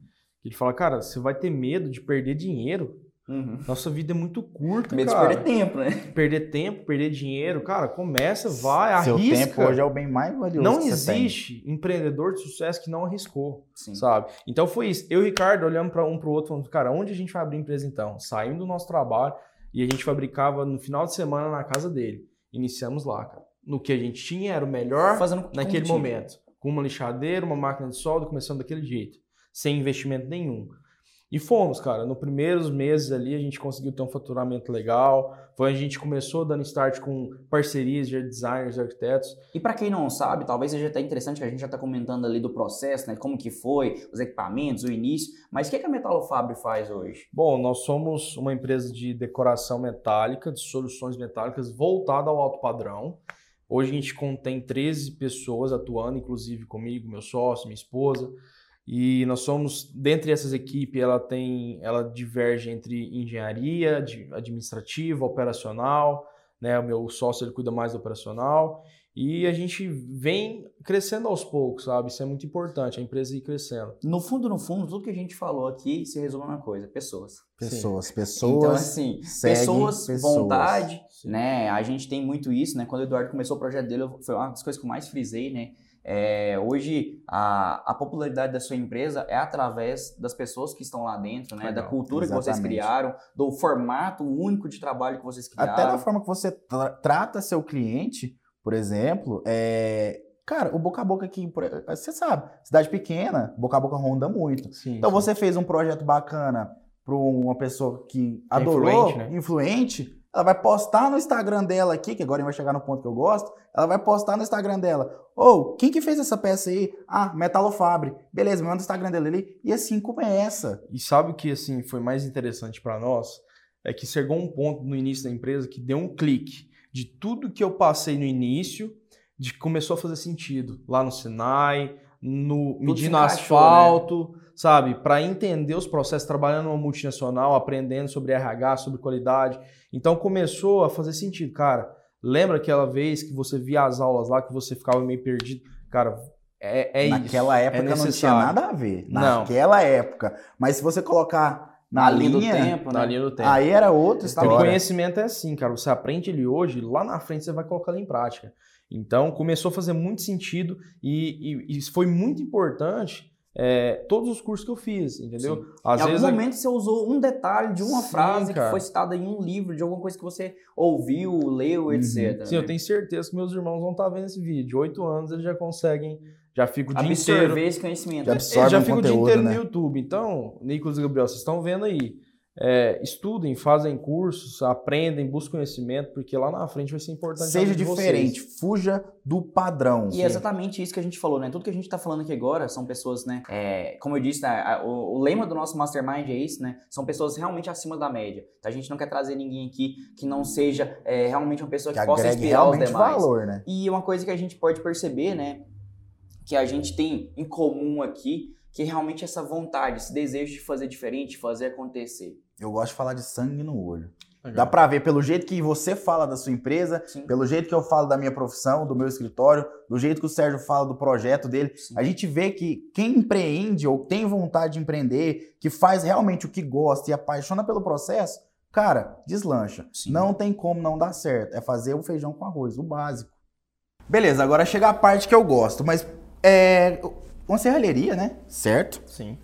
Ele fala, cara, você vai ter medo de perder dinheiro. Uhum. Nossa vida é muito curta, Medo de cara. perder tempo, né? Perder tempo, perder dinheiro, cara, começa, vai, Seu arrisca. tempo hoje é o bem mais valioso Não que você tem. existe empreendedor de sucesso que não arriscou, Sim. sabe? Então foi isso. Eu e o Ricardo olhando para um para o outro, falando, cara, onde a gente vai abrir empresa então? Saindo do nosso trabalho e a gente fabricava no final de semana na casa dele. Iniciamos lá, cara. No que a gente tinha era o melhor Fazendo naquele contigo. momento. Com uma lixadeira, uma máquina de solda, começando daquele jeito. Sem investimento nenhum. E fomos, cara. Nos primeiros meses ali a gente conseguiu ter um faturamento legal. Foi a gente começou dando start com parcerias de designers, arquitetos. E para quem não sabe, talvez seja até interessante que a gente já está comentando ali do processo, né? Como que foi, os equipamentos, o início. Mas o que, que a faz hoje? Bom, nós somos uma empresa de decoração metálica, de soluções metálicas voltada ao alto padrão. Hoje a gente contém 13 pessoas atuando, inclusive comigo, meu sócio, minha esposa. E nós somos, dentre essas equipes, ela tem, ela diverge entre engenharia, administrativa, operacional, né? O meu sócio ele cuida mais do operacional e a gente vem crescendo aos poucos, sabe? Isso é muito importante, a empresa ir crescendo. No fundo, no fundo, tudo que a gente falou aqui se resume a uma coisa: pessoas. Pessoas, Sim. pessoas. Então, assim, pessoas, pessoas, vontade, Sim. né? A gente tem muito isso, né? Quando o Eduardo começou o projeto dele, foi uma das coisas que eu mais frisei, né? É, hoje, a, a popularidade da sua empresa é através das pessoas que estão lá dentro, né? Legal, da cultura exatamente. que vocês criaram, do formato único de trabalho que vocês criaram. Até da forma que você tra trata seu cliente, por exemplo, é, Cara, o boca a boca aqui, você sabe, cidade pequena, boca a boca ronda muito. Sim, então sim. você fez um projeto bacana para uma pessoa que é adorou, influente, né? influente, ela vai postar no Instagram dela aqui, que agora vai chegar no ponto que eu gosto, ela vai postar no Instagram dela. Ou, oh, quem que fez essa peça aí? Ah, Metalofabre. Beleza, manda o Instagram dele ali. E assim começa. E sabe o que assim foi mais interessante para nós? É que chegou um ponto no início da empresa que deu um clique de tudo que eu passei no início, de que começou a fazer sentido. Lá no Sinai, no medindo asfalto, né? sabe? Para entender os processos, trabalhando numa multinacional, aprendendo sobre RH, sobre qualidade. Então começou a fazer sentido, cara. Lembra aquela vez que você via as aulas lá, que você ficava meio perdido? Cara, é, é Naquela isso. época é não tinha nada a ver. Naquela não. época. Mas se você colocar na, na linha, do tempo, né? na linha do tempo. Aí era outra história. O conhecimento é assim, cara. Você aprende ele hoje, lá na frente você vai colocar ele em prática. Então começou a fazer muito sentido e, e, e foi muito importante é, todos os cursos que eu fiz, entendeu? Às em vezes, algum momento você usou um detalhe de uma Sim, frase cara. que foi citada em um livro, de alguma coisa que você ouviu, leu, etc. Uhum. Sim, né? eu tenho certeza que meus irmãos vão estar vendo esse vídeo. Oito anos eles já conseguem, já fico o dia inteiro... esse conhecimento. Já, já fico o dia inteiro né? no YouTube. Então, Nicolas e Gabriel, vocês estão vendo aí. É, estudem, fazem cursos, aprendem, busquem conhecimento, porque lá na frente vai ser importante. Seja diferente, vocês. fuja do padrão. E é exatamente isso que a gente falou, né? Tudo que a gente está falando aqui agora são pessoas, né? É, como eu disse, né? o, o, lema do nosso mastermind é isso, né? São pessoas realmente acima da média. Então, a gente não quer trazer ninguém aqui que não seja é, realmente uma pessoa que, que possa inspirar os demais. Valor, né? E uma coisa que a gente pode perceber, né? Que a gente tem em comum aqui, que é realmente essa vontade, esse desejo de fazer diferente, fazer acontecer. Eu gosto de falar de sangue no olho. Legal. Dá pra ver pelo jeito que você fala da sua empresa, Sim. pelo jeito que eu falo da minha profissão, do meu escritório, do jeito que o Sérgio fala do projeto dele. Sim. A gente vê que quem empreende ou tem vontade de empreender, que faz realmente o que gosta e apaixona pelo processo, cara, deslancha. Sim. Não tem como não dar certo. É fazer o feijão com arroz, o básico. Beleza, agora chega a parte que eu gosto, mas é uma serralheria, né? Certo? Sim.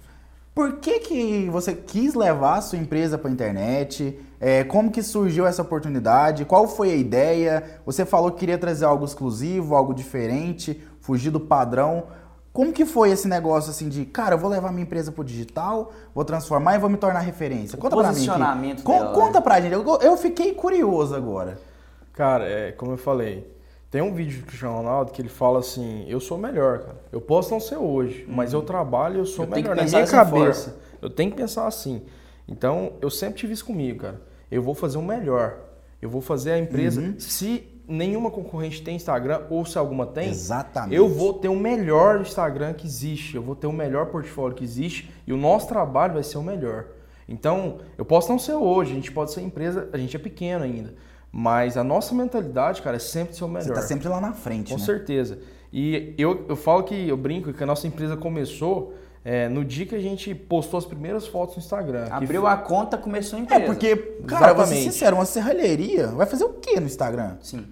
Por que, que você quis levar a sua empresa para a internet? É, como que surgiu essa oportunidade? Qual foi a ideia? Você falou que queria trazer algo exclusivo, algo diferente, fugir do padrão. Como que foi esse negócio assim de, cara, eu vou levar minha empresa pro digital, vou transformar e vou me tornar referência? Conta pra mim. Aqui. Dela, Conta né? pra gente. Eu, eu fiquei curioso agora. Cara, é, como eu falei, tem um vídeo do Cristiano Ronaldo que ele fala assim: Eu sou melhor, cara. Eu posso não ser hoje, uhum. mas eu trabalho eu sou eu melhor. Na minha cabeça, forma. eu tenho que pensar assim. Então, eu sempre tive isso comigo, cara. Eu vou fazer o melhor. Eu vou fazer a empresa. Uhum. Se nenhuma concorrente tem Instagram, ou se alguma tem, Exatamente. eu vou ter o melhor Instagram que existe. Eu vou ter o melhor portfólio que existe. E o nosso trabalho vai ser o melhor. Então, eu posso não ser hoje, a gente pode ser empresa, a gente é pequeno ainda. Mas a nossa mentalidade, cara, é sempre ser o melhor. Você tá sempre lá na frente, Com né? certeza. E eu, eu falo que, eu brinco que a nossa empresa começou é, no dia que a gente postou as primeiras fotos no Instagram. Abriu foi... a conta, começou a empresa. É, porque, cara, Exatamente. vou ser sincero, uma serralheria vai fazer o quê no Instagram? Sim.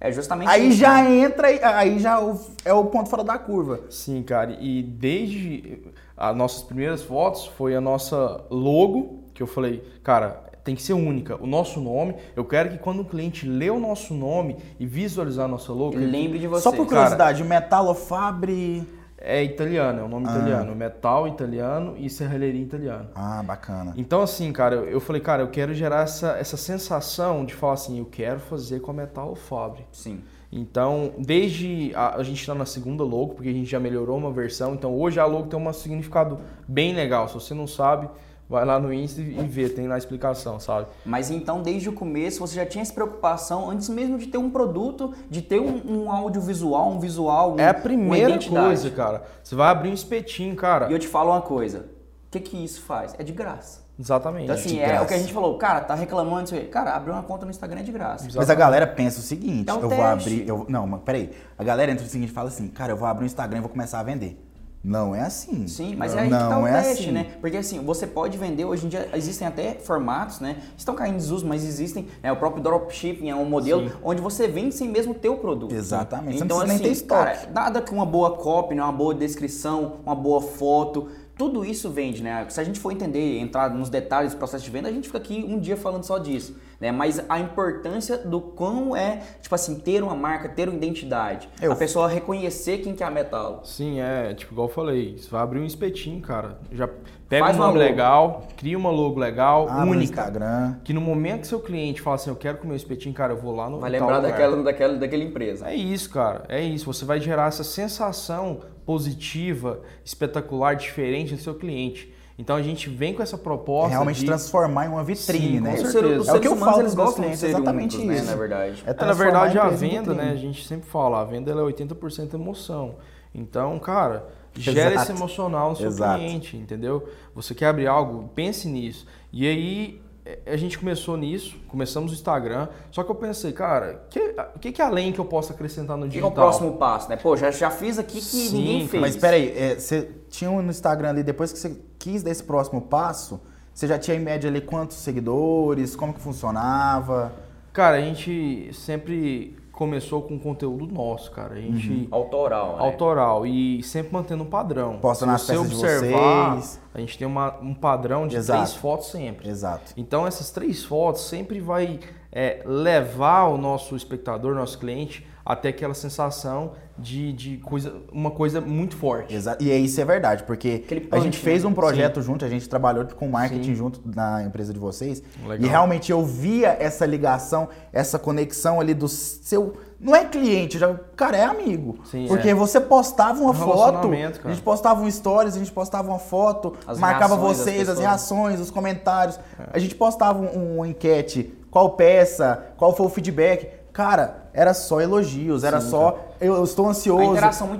É justamente Aí isso, já né? entra, aí já é o ponto fora da curva. Sim, cara. E desde as nossas primeiras fotos foi a nossa logo, que eu falei, cara, tem que ser única. O nosso nome, eu quero que quando o cliente lê o nosso nome e visualizar a nossa logo, ele lembre de você. Só por curiosidade, Cara, Metalofabre é italiano, é o nome Ah. italiano. Metal italiano e serralheria italiano. Ah, bacana. Então, assim, cara, eu, eu falei, cara, eu quero gerar essa, essa sensação de falar assim, eu quero fazer com a Metal Fabre. Sim. Então, desde a, a gente está na segunda logo, porque a gente já melhorou uma versão. Então, hoje a logo tem um significado bem legal. Se você não sabe, vai lá no Insta e vê, tem lá a explicação, sabe? Mas então, desde o começo, você já tinha essa preocupação, antes mesmo de ter um produto, de ter um, um audiovisual, um visual, um, É a primeira coisa, cara. Você vai abrir um espetinho, cara. E eu te falo uma coisa, o que que isso faz? É de graça. Exatamente. Então, assim, é graça. o que a gente falou, cara, tá reclamando isso aí. Cara, abrir uma conta no Instagram é de graça. Mas a galera pensa o seguinte, É um eu vou teste. abrir. Eu, não, mas peraí. A galera entra no seguinte e fala assim, cara, eu vou abrir um Instagram e vou começar a vender. Não é assim. Sim, mas é não, aí que tá o é teste, assim. né? Porque assim, você pode vender, hoje em dia existem até formatos, né? Estão caindo em desuso, mas existem. né? O próprio dropshipping é um modelo Sim. onde você vende sem mesmo ter o produto. Exatamente. Você não Então, precisa nem assim, ter estoque. cara, nada que uma boa copy, né? uma boa descrição, uma boa foto. Tudo isso vende, né? Se a gente for entender, entrar nos detalhes do processo de venda, a gente fica aqui um dia falando só disso, né? Mas a importância do quão é, tipo assim, ter uma marca, ter uma identidade. Eu- A pessoa reconhecer quem que é a Metal. Sim, é, tipo, igual eu falei, você vai abrir um espetinho, cara. Já pega Faz um nome logo. legal, cria uma logo legal, Abre no única. Instagram. Que no momento que seu cliente fala assim, eu quero comer um espetinho, cara, eu vou lá no Vai lembrar lugar. daquela, daquela, daquela empresa. É isso, cara. É isso. Você vai gerar essa sensação positiva, espetacular, diferente no seu cliente. Então a gente vem com essa proposta. realmente de... transformar em uma vitrine, Sim, né? com Os certeza. É o que eu falo eles gostam de clientes, ser exatamente únicos, né, isso. na verdade. É É, na verdade, a venda, né? A gente sempre fala, a venda ela é 80% emoção. Então, cara, gera Exato. esse emocional no seu Exato. cliente, entendeu? Você quer abrir algo, pense nisso. E aí, a gente começou nisso, começamos o Instagram, só que eu pensei, cara, que- o que, que além que eu posso acrescentar no O que é o digital? próximo passo, né? Pô, já, já fiz aqui que Sim, ninguém fez. Mas peraí, é, você tinha um no Instagram ali, depois que você quis dar esse próximo passo, você já tinha em média ali quantos seguidores, como que funcionava? Cara, a gente sempre começou com conteúdo nosso, cara. A gente... Autoral, né? autoral e sempre mantendo um padrão. Posta Se nas peças de observar, vocês. a gente tem uma- um padrão de Exato. três fotos sempre. Exato. Então essas três fotos sempre vai é, levar o nosso espectador, nosso cliente, até aquela sensação de, de coisa, uma coisa muito forte. Exato. E é isso é verdade, porque Aquele a punch, gente fez né? um projeto junto, a gente trabalhou com marketing Sim. junto na empresa de vocês. Legal. E realmente eu via essa ligação, essa conexão ali do seu. Não é cliente, já, cara, é amigo. Sim, porque é. você postava uma Um foto, cara. a gente postava um stories, a gente postava uma foto, As marcava vocês, as pessoas. reações, os comentários. A gente postava um, uma enquete, qual peça, qual foi o feedback. Cara, era só elogios, era só eu estou ansioso,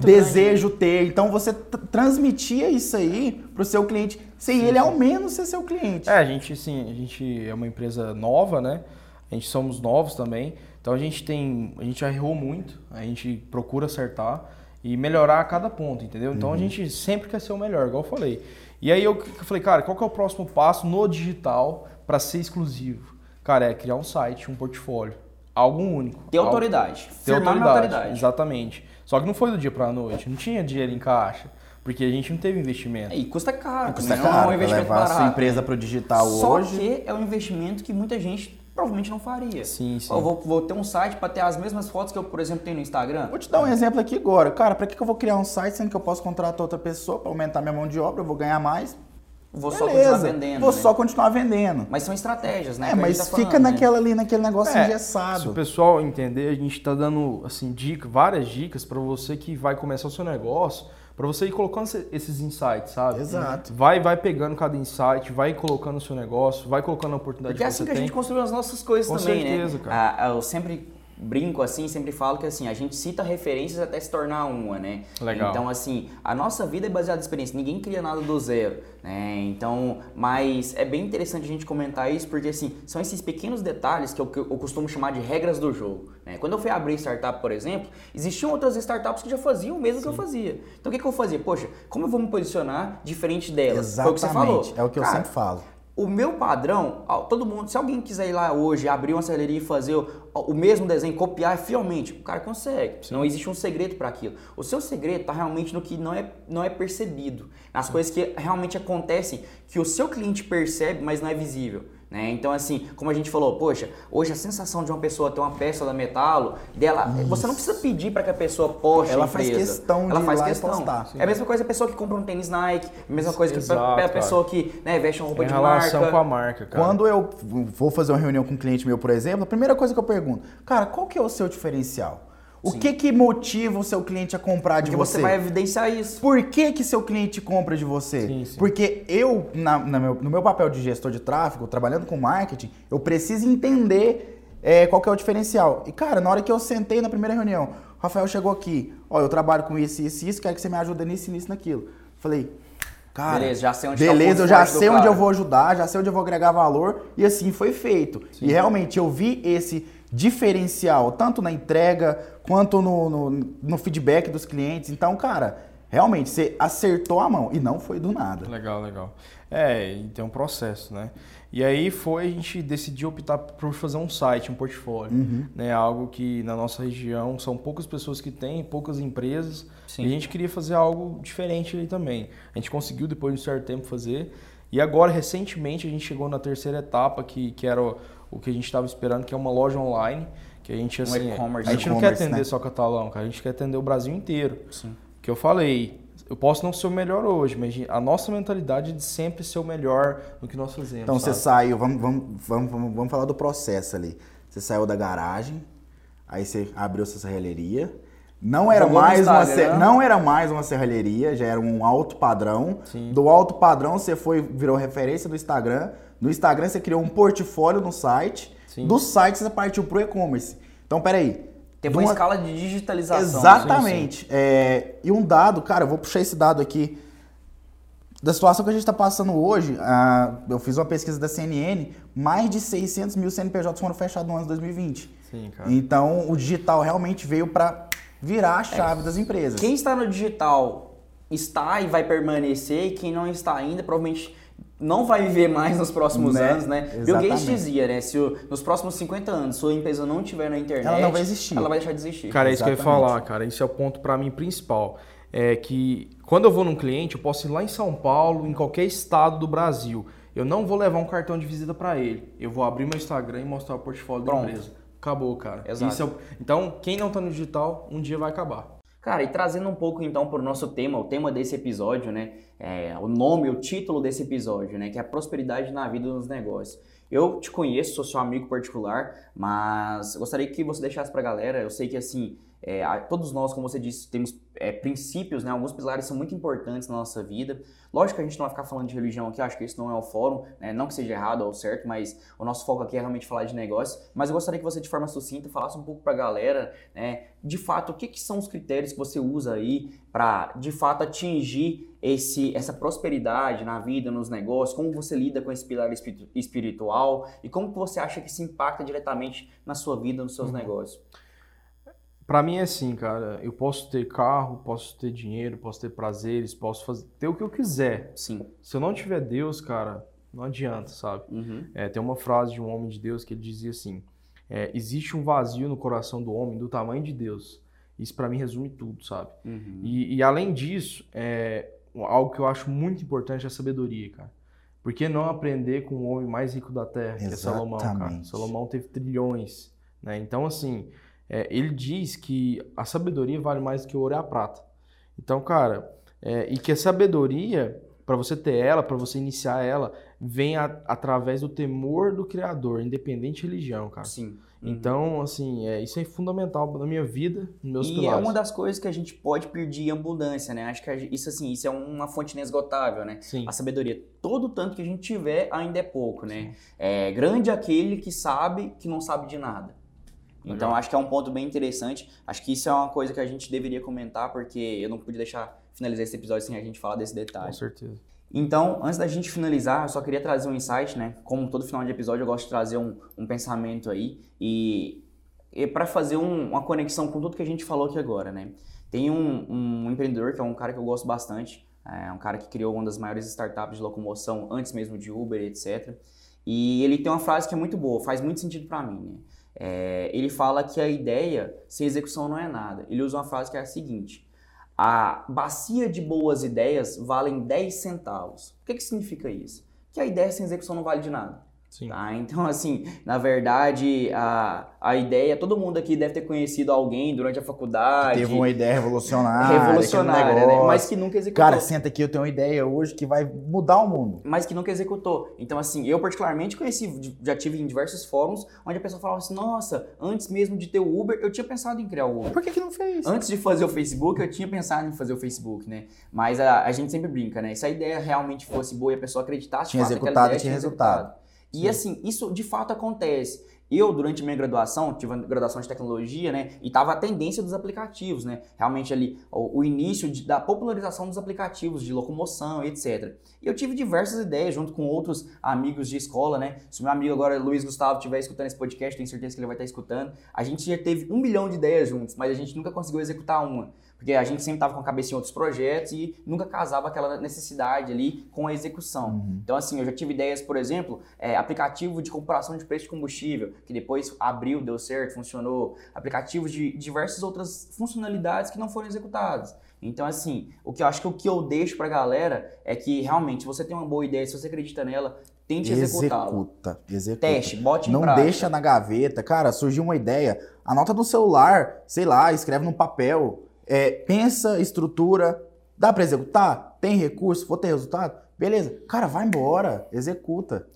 desejo ter. Então você tr- transmitia isso aí pro seu cliente, sem ele ao menos ser seu cliente. É, a gente, sim, a gente é uma empresa nova, né? A gente somos novos também. Então a gente tem, a gente errou muito, a gente procura acertar e melhorar a cada ponto, entendeu? Então Uhum. a gente sempre quer ser o melhor, igual eu falei. E aí eu, eu falei, cara, qual que é o próximo passo no digital para ser exclusivo? Cara, é criar um site, um portfólio, algo único. Ter algo- autoridade. ter autoridade, autoridade. exatamente. Só que não foi do dia para noite, não tinha dinheiro em caixa, porque a gente não teve investimento. E custa caro. Custa também, não é caro um investimento levar a sua barato. empresa pro digital Só hoje. que é um investimento que muita gente provavelmente não faria. Sim, sim. Eu vou, vou ter um site para ter as mesmas fotos que eu, por exemplo, tenho no Instagram. Vou te dar um exemplo aqui agora. Cara, pra que que eu vou criar um site sendo que eu posso contratar outra pessoa pra aumentar minha mão de obra, eu vou ganhar mais? Vou só Beleza, continuar vendendo. Vou né? só continuar vendendo. Mas são estratégias, né? É, mas tá fica falando, né? naquela ali, naquele negócio É, Se o engessado. pessoal entender, a gente está dando assim dica, várias dicas para você que vai começar o seu negócio, para você ir colocando esse- esses insights, sabe? Exato. Vai, vai pegando cada insight, vai colocando o seu negócio, vai colocando a oportunidade Porque é que assim você que a gente construiu as nossas coisas Com também, certeza, né? cara. Ah, eu sempre brinco assim, sempre falo que assim, a gente cita referências até se tornar uma, né? Legal. Então, assim, a nossa vida é baseada em experiência, ninguém cria nada do zero, né? Então, mas é bem interessante a gente comentar isso, porque assim, são esses pequenos detalhes que eu, que eu costumo chamar de regras do jogo. Né? Quando eu fui abrir startup, por exemplo, existiam outras startups que já faziam o mesmo que eu fazia. Então, o que, que eu fazia? Poxa, como eu vou me posicionar diferente delas? Foi o que você falou. Exatamente. É o que eu Cara, sempre falo. O meu padrão, todo mundo, se alguém quiser ir lá hoje, abrir uma serralheria e fazer o, o mesmo desenho, copiar fielmente, o cara consegue. Não existe um segredo para aquilo. O seu segredo está realmente no que não é, não é percebido, nas coisas que realmente acontecem, que o seu cliente percebe, mas não é visível. Né? Então, assim, como a gente falou, poxa, hoje a sensação de uma pessoa ter uma peça da Metalo, dela, Isso. você não precisa pedir para que a pessoa poste Ela a faz questão Ela de faz questão. postar. É a mesma coisa a pessoa que compra um tênis Nike, a mesma coisa Exato, que a pessoa que né, veste uma roupa em de relação marca. com a marca, cara. Quando eu vou fazer uma reunião com um cliente meu, por exemplo, a primeira coisa que eu pergunto, cara, qual que é o seu diferencial? O Sim. que que motiva o seu cliente a comprar de Porque você? você vai evidenciar isso. Por que que seu cliente compra de você? Sim, sim. Porque eu, na, na meu, no meu papel de gestor de tráfego, trabalhando com marketing, eu preciso entender é, qual que é o diferencial. E, cara, na hora que eu sentei na primeira reunião, o Rafael chegou aqui, ó, eu trabalho com isso, isso, isso, quero que você me ajude nisso, nisso, naquilo. Falei, cara, beleza, já sei onde beleza, tá eu já sei onde eu vou ajudar, já sei onde eu vou agregar valor, e assim foi feito. Sim. E realmente eu vi esse diferencial, tanto na entrega quanto no, no, no, feedback dos clientes. Então, cara, realmente você acertou a mão e não foi do nada. Legal, legal. É, e tem um processo, né? E aí foi, a gente decidiu optar por fazer um site, um portfólio, uhum. né? Algo que na nossa região são poucas pessoas que têm, poucas empresas. Sim. E a gente queria fazer algo diferente ali também. A gente conseguiu depois de um certo tempo fazer. E agora, recentemente, a gente chegou na terceira etapa, que, que era o, que a gente estava esperando, que é uma loja online, que a gente assim, um a gente não quer atender né? só catalão, cara, a gente quer atender o Brasil inteiro. Sim. Que eu falei, eu posso não ser o melhor hoje, mas a nossa mentalidade é de sempre ser o melhor no que nós fazemos. Então sabe? você saiu, vamos, vamos, vamos, vamos falar do processo ali. Você saiu da garagem, aí você abriu sua serralheria. Não era, mais uma, não era mais uma serralheria, já era um alto padrão. Sim. Do alto padrão você foi virou referência do Instagram. No Instagram você criou um portfólio no site. Sim. Do site você partiu para o e-commerce. Então, peraí. Teve uma, uma escala de digitalização. Exatamente. Sim, sim. É, e um dado, cara, eu vou puxar esse dado aqui. Da situação que a gente está passando hoje, eu fiz uma pesquisa da CNN, mais de 600 mil CNPJs foram fechados no ano de 2020. Sim, cara. Então, o digital realmente veio para virar a chave é. das empresas. Quem está no digital está e vai permanecer, e quem não está ainda, provavelmente não vai viver mais nos próximos né? anos, né? Exatamente. Bill Gates dizia, né? Se o, nos próximos 50 anos sua empresa não tiver na internet, ela não vai existir. Ela vai deixar de existir. Cara, é isso que eu ia falar, cara. Esse é o ponto para mim principal. É que quando eu vou num cliente, eu posso ir lá em São Paulo, em qualquer estado do Brasil. Eu não vou levar um cartão de visita para ele. Eu vou abrir meu Instagram e mostrar o portfólio Pronto. da empresa. Acabou, cara. Exato. É o... Então, quem não tá no digital, um dia vai acabar. Cara, e trazendo um pouco então para o nosso tema, o tema desse episódio, né? É, o nome, o título desse episódio, né? Que é a prosperidade na vida dos negócios. Eu te conheço, sou seu amigo particular, mas gostaria que você deixasse para a galera. Eu sei que assim, é, todos nós, como você disse, temos é, princípios, né? Alguns pilares são muito importantes na nossa vida. Lógico que a gente não vai ficar falando de religião aqui, acho que isso não é o fórum, né? não que seja errado ou certo, mas o nosso foco aqui é realmente falar de negócio. Mas eu gostaria que você, de forma sucinta, falasse um pouco para a galera, né? De fato, o que, que são os critérios que você usa aí para, de fato, atingir esse, essa prosperidade na vida, nos negócios, como você lida com esse pilar espiritual e como você acha que isso impacta diretamente na sua vida, nos seus uhum. negócios. Para mim é assim, cara. Eu posso ter carro, posso ter dinheiro, posso ter prazeres, posso fazer, ter o que eu quiser. Sim. Se eu não tiver Deus, cara, não adianta, sabe? Uhum. É, tem uma frase de um homem de Deus que ele dizia assim: é, existe um vazio no coração do homem do tamanho de Deus. Isso para mim resume tudo, sabe? Uhum. E, e, além disso, é, algo que eu acho muito importante é a sabedoria, cara. Por que não aprender com o homem mais rico da terra, Exatamente. que é Salomão, cara? Salomão teve trilhões, né? Então, assim, é, ele diz que a sabedoria vale mais do que o ouro e a prata. Então, cara, é, e que a sabedoria, para você ter ela, para você iniciar ela, vem a, através do temor do Criador, independente de religião, cara. Sim. Uhum. Então, assim, é, isso é fundamental na minha vida, nos meus e pilares. é uma das coisas que a gente pode pedir abundância, né? Acho que isso, assim, isso é uma fonte inesgotável, né? Sim. A sabedoria. Todo tanto que a gente tiver ainda é pouco, né? É grande aquele que sabe que não sabe de nada. Então Legal. acho que é um ponto bem interessante. Acho que isso é uma coisa que a gente deveria comentar, porque eu não pude deixar finalizar esse episódio sem a gente falar desse detalhe. Com certeza. Então, antes da gente finalizar, eu só queria trazer um insight, né? Como todo final de episódio, eu gosto de trazer um, um pensamento aí e, e para fazer um, uma conexão com tudo que a gente falou aqui agora, né? Tem um, um, empreendedor que é um cara que eu gosto bastante, é um cara que criou uma das maiores startups de locomoção antes mesmo de Uber, etc. E ele tem uma frase que é muito boa, faz muito sentido para mim, né? É, ele fala que a ideia sem execução não é nada. Ele usa uma frase que é a seguinte: a bacia de boas ideias valem 10 centavos. O que, que significa isso? Que a ideia sem execução não vale de nada. Tá? Então, assim, na verdade, a, a ideia, todo mundo aqui deve ter conhecido alguém durante a faculdade. Que teve uma ideia revolucionária. Revolucionária, né? Mas que nunca executou. Cara, senta aqui, eu tenho uma ideia hoje que vai mudar o mundo. Mas que nunca executou. Então, assim, eu particularmente conheci, já tive em diversos fóruns, onde a pessoa falava assim, nossa, antes mesmo de ter o Uber, eu tinha pensado em criar o Uber. Por que, que não fez? Antes de fazer o Facebook, eu tinha pensado em fazer o Facebook, né? Mas a, a gente sempre brinca, né? Se a ideia realmente fosse boa e a pessoa acreditasse, tinha executado, ideia, tinha resultado. resultado. E assim, isso de fato acontece. Eu, durante minha graduação, tive uma graduação de tecnologia, né? E tava a tendência dos aplicativos, né? Realmente ali, o, o início de, da popularização dos aplicativos de locomoção etc. E eu tive diversas ideias junto com outros amigos de escola, né? Se meu amigo agora, Luiz Gustavo, estiver escutando esse podcast, tenho certeza que ele vai estar escutando. A gente já teve um milhão de ideias juntos, mas a gente nunca conseguiu executar uma. Porque a gente sempre estava com a cabeça em outros projetos e nunca casava aquela necessidade ali com a execução. Uhum. Então, assim, eu já tive ideias, por exemplo, é, aplicativo de comparação de preço de combustível, que depois abriu, deu certo, funcionou. Aplicativos de diversas outras funcionalidades que não foram executadas. Então, assim, o que eu acho que o que eu deixo pra galera é que realmente, se você tem uma boa ideia, se você acredita nela, tente executá-la. Executa, executa. Teste, bote Não em prática. deixa na gaveta. Cara, surgiu uma ideia, anota no celular, sei lá, escreve no papel é, pensa, estrutura, dá para executar? Tem recurso? Vou ter resultado? Beleza. Cara, vai embora, executa.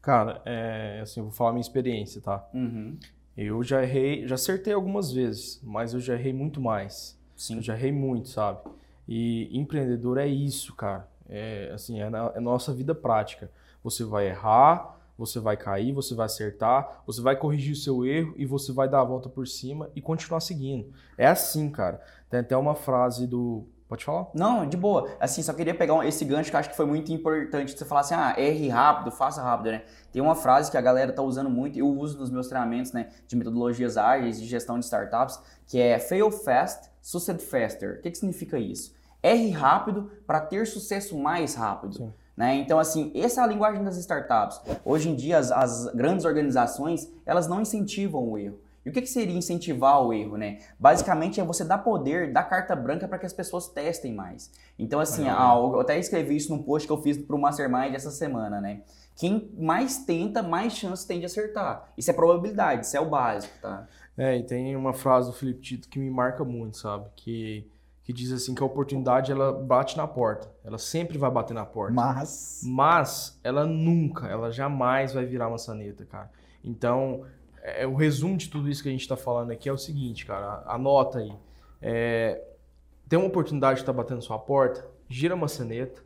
Cara, é, assim, vou falar minha experiência, tá? Uhum. Eu já errei, já acertei algumas vezes, mas eu já errei muito mais. Sim. Eu já errei muito, sabe? E empreendedor é isso, cara. É, assim, é, na, é nossa vida prática. Você vai errar, você vai cair, você vai acertar, você vai corrigir o seu erro e você vai dar a volta por cima e continuar seguindo. É assim, cara. Tem até uma frase do. Pode falar? Não, de boa. Assim, só queria pegar esse gancho que eu acho que foi muito importante. Você falar assim, ah, erre rápido, faça rápido, né? Tem uma frase que a galera tá usando muito, eu uso nos meus treinamentos, né, de metodologias ágeis, de gestão de startups, que é fail fast, succeed faster. O que, que significa isso? Erre rápido para ter sucesso mais rápido. Sim. Né? Então, assim, essa é a linguagem das startups. Hoje em dia, as, as grandes organizações, elas não incentivam o erro. E o que, que seria incentivar o erro, né? Basicamente é você dar poder, dar carta branca para que as pessoas testem mais. Então, assim, eu até escrevi isso num post que eu fiz para o Mastermind essa semana, né? Quem mais tenta, mais chance tem de acertar. Isso é probabilidade, isso é o básico, tá? É, e tem uma frase do Felipe Tito que me marca muito, sabe? Que que diz assim que a oportunidade ela bate na porta. Ela sempre vai bater na porta. Mas. Mas ela nunca, ela jamais vai virar maçaneta, cara. Então, é, o resumo de tudo isso que a gente está falando aqui é o seguinte, cara. Anota aí. É, tem uma oportunidade que está batendo na sua porta, gira a maçaneta,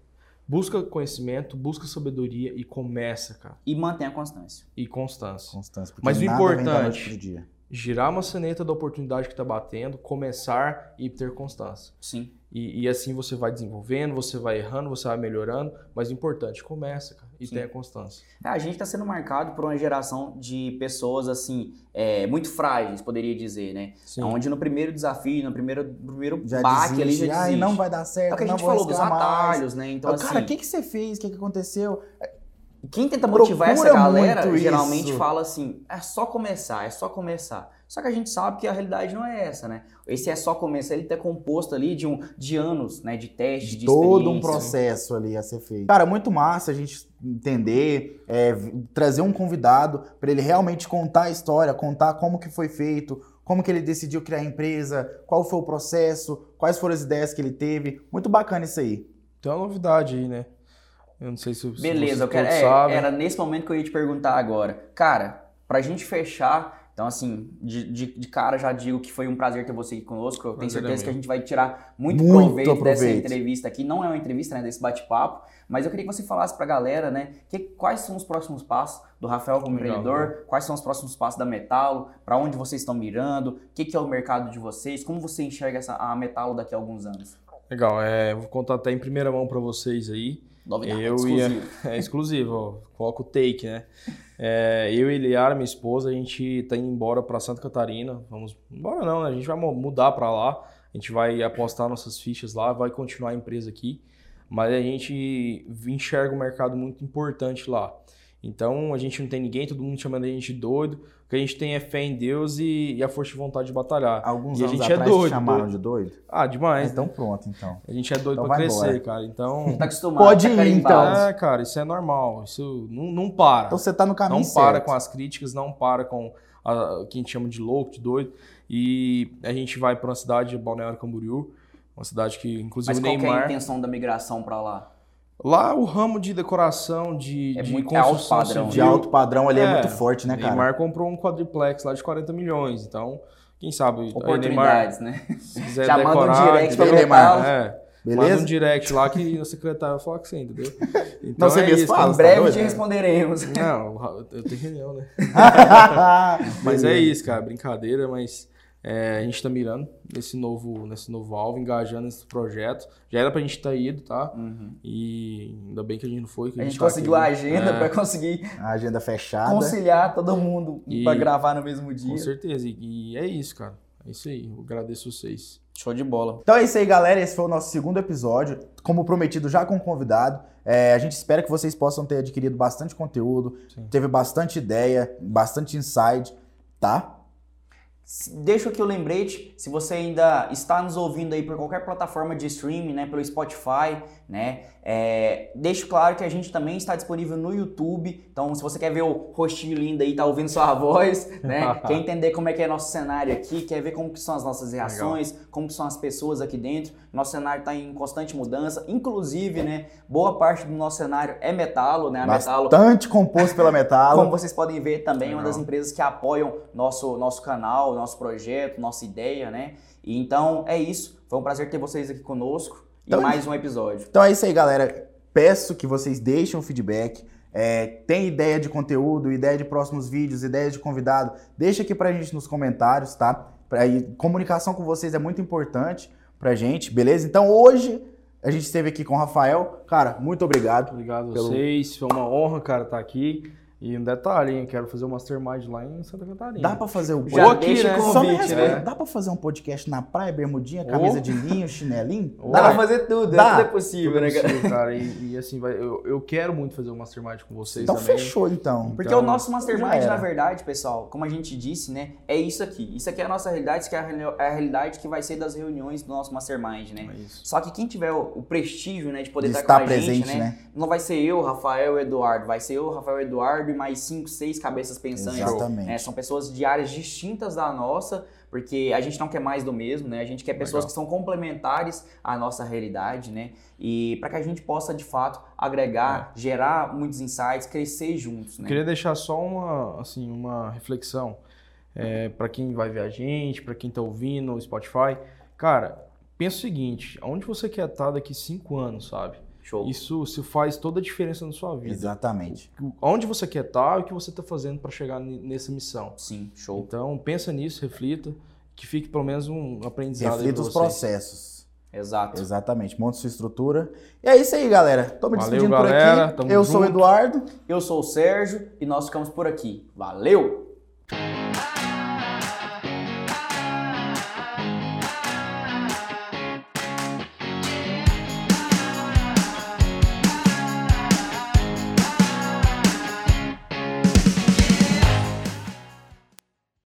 busca conhecimento, busca sabedoria e começa, cara. E mantenha a constância. E constância. Constância. Mas o importante girar a maçaneta da oportunidade que está batendo, começar e ter constância. Sim. E, e, assim você vai desenvolvendo, você vai errando, você vai melhorando, mas o importante, começa, cara, e Sim. tenha constância. É, a gente está sendo marcado por uma geração de pessoas, assim, é, muito frágeis, poderia dizer, né? Sim. Onde no primeiro desafio, no primeiro, no primeiro já baque desiste. ali, já desiste. não vai dar certo, É o que a gente falou dos atalhos, né? Então, assim, cara, o que, que você fez? O que, que aconteceu? Quem tenta motivar essa galera geralmente fala assim: é só começar, é só começar. Só que a gente sabe que a realidade não é essa, né? Esse é só começar, ele tá composto ali de, um, de anos, né? De teste, de, Todo um processo ali a ser feito. Cara, muito massa a gente entender, é, trazer um convidado para ele realmente contar a história, contar como que foi feito, como que ele decidiu criar a empresa, qual foi o processo, quais foram as ideias que ele teve. Muito bacana isso aí. Tem uma novidade aí, né? Eu não sei se, se Beleza, eu quero, é, era nesse momento que eu ia te perguntar agora. Cara, pra gente fechar então, assim, de, de, de, cara já digo que foi um prazer ter você aqui conosco. Eu tenho certeza que a gente vai tirar muito, muito proveito, dessa entrevista aqui. Não é uma entrevista, né, desse bate-papo, mas eu queria que você falasse pra galera, né, que, quais são os próximos passos do Rafael como Legal, empreendedor, quais são os próximos passos da Metalo, para onde vocês estão mirando, o que, que é o mercado de vocês, como você enxerga essa, a Metalo daqui a alguns anos. Legal, é, vou contar até em primeira mão para vocês aí. Novidade, eu exclusivo. Ia, (laughs) é exclusivo, ó, coloca o take, né? É, eu e Liara, minha esposa, a gente tá indo embora para Santa Catarina. Vamos embora não, né? A gente vai mudar para lá. A gente vai apostar nossas fichas lá, vai continuar a empresa aqui. Mas a gente enxerga um mercado muito importante lá. Então a gente não tem ninguém, todo mundo chamando a gente de doido. O que a gente tem é fé em Deus e, e a força de vontade de batalhar. Alguns e a anos gente é atrás te doido, chamaram doido. de doido? Ah, demais. então né? pronto, então. A gente é doido Então pra crescer, embora. cara. Então. Tá acostumado. Pode tá ir, então. É, cara, isso é normal. Isso não, não para. Então você tá no caminho não certo. para com as críticas, não para com a, o que a gente chama de louco, de doido. E a gente vai para uma cidade, Balneário Camboriú, uma cidade que, inclusive, Mas qual que é a Neymar. intenção da migração pra lá? Lá o ramo de decoração, de, É de muito- é alto padrão, De civil, alto padrão ali é, É, muito forte, né, cara? Neymar comprou um quadriplex lá de 40 milhões. Então, quem sabe, aí, Neymar, Oportunidades, né? se quiser Já manda um decorar, direct pra entendeu? Neymar. É, Beleza? Manda um direct lá que o secretário vai falar com você, entendeu? (laughs) Então Não, você é isso, fala. Em tá breve doido, te né? responderemos. Não, eu tenho reunião, né? (laughs) Mas é isso, cara, brincadeira, mas é, a gente tá mirando nesse novo, nesse novo alvo, engajando nesse projeto. Já era pra gente ter ido, tá? E ainda bem que a gente não foi. Que A gente tá conseguiu a aqui, agenda É, pra conseguir A agenda fechada. conciliar todo mundo pra gravar no mesmo dia. Com certeza, e, e é isso, cara. É isso aí, eu agradeço vocês. Show de bola. Então é isso aí, galera. Esse foi o nosso segundo episódio. Como prometido, já com convidado. É, a gente espera que vocês possam ter adquirido bastante conteúdo, Sim. teve bastante ideia, bastante insight, tá? Deixa aqui o lembrete, se você ainda está nos ouvindo aí por qualquer plataforma de streaming, né, pelo Spotify, né, é, deixo claro que a gente também está disponível no YouTube, então se você quer ver o rostinho lindo aí, tá ouvindo sua (laughs) voz, né, quer entender como é que é nosso cenário aqui, quer ver como que são as nossas reações, como que são as pessoas aqui dentro, nosso cenário está em constante mudança, inclusive, né, boa parte do nosso cenário é metalo, né, a metalo Bastante composto pela Metalo. como vocês podem ver, também é uma Legal. das empresas que apoiam nosso, nosso canal, nosso projeto, nossa ideia, né? E então é isso. Foi um prazer ter vocês aqui conosco. Então- e mais um episódio. Então é isso aí, galera. Peço que vocês deixem um feedback. É, tem ideia de conteúdo, ideia de próximos vídeos, ideia de convidado, deixa aqui pra gente nos comentários, tá? Pra, e comunicação com vocês é muito importante pra gente, beleza? Então hoje a gente esteve aqui com o Rafael. Cara, muito obrigado. Obrigado a Pelo- vocês, foi uma honra, cara, estar aqui. E um detalhe, hein, eu quero fazer o Mastermind lá em Santa Catarina. Dá pra fazer o Já aqui, deixa né? o Só me responde, né? Dá pra fazer um podcast na praia, bermudinha, camisa Ô. de linho, chinelinho? (laughs) Ô. Dá pra fazer tudo, Dá. tudo é possível, Tudo né, cara? possível, cara. E, e, assim, vai, eu, eu quero muito fazer o Mastermind com vocês Então também. fechou, então. Porque Então, o nosso já Mastermind, na verdade, pessoal, como a gente disse, né, é isso aqui. Isso aqui é a nossa realidade, isso aqui é a, é realidade que vai ser das reuniões do nosso Mastermind, né? É isso. Só que quem tiver o, o prestígio, né, de poder De estar, estar com a presente, gente, né? Não vai ser eu, Rafael e Eduardo, vai ser eu, Rafael Eduardo mais cinco, seis cabeças pensantes. Exatamente. né? São pessoas de áreas distintas da nossa, porque a gente não quer mais do mesmo, né? A gente quer pessoas Legal. que são complementares à nossa realidade, né? E para que a gente possa, de fato, agregar, gerar muitos insights, crescer juntos, né? queria deixar só uma, assim, uma reflexão é, para quem vai ver a gente, para quem tá ouvindo no Spotify. Cara, pensa o seguinte, aonde você quer estar daqui cinco anos, sabe? Show. Isso, isso faz toda a diferença na sua vida. Exatamente. Onde você quer estar e o que você está fazendo para chegar nessa missão. Sim, show. Então, pensa nisso, reflita, que fique pelo menos um aprendizado aí Reflita os processos. Exato. Exatamente. Monta sua estrutura. E é isso aí, galera. Tô me Valeu, despedindo galera. por aqui. Tamo Eu sou o junto. Eduardo. Eu sou o Sérgio e nós ficamos por aqui. Valeu!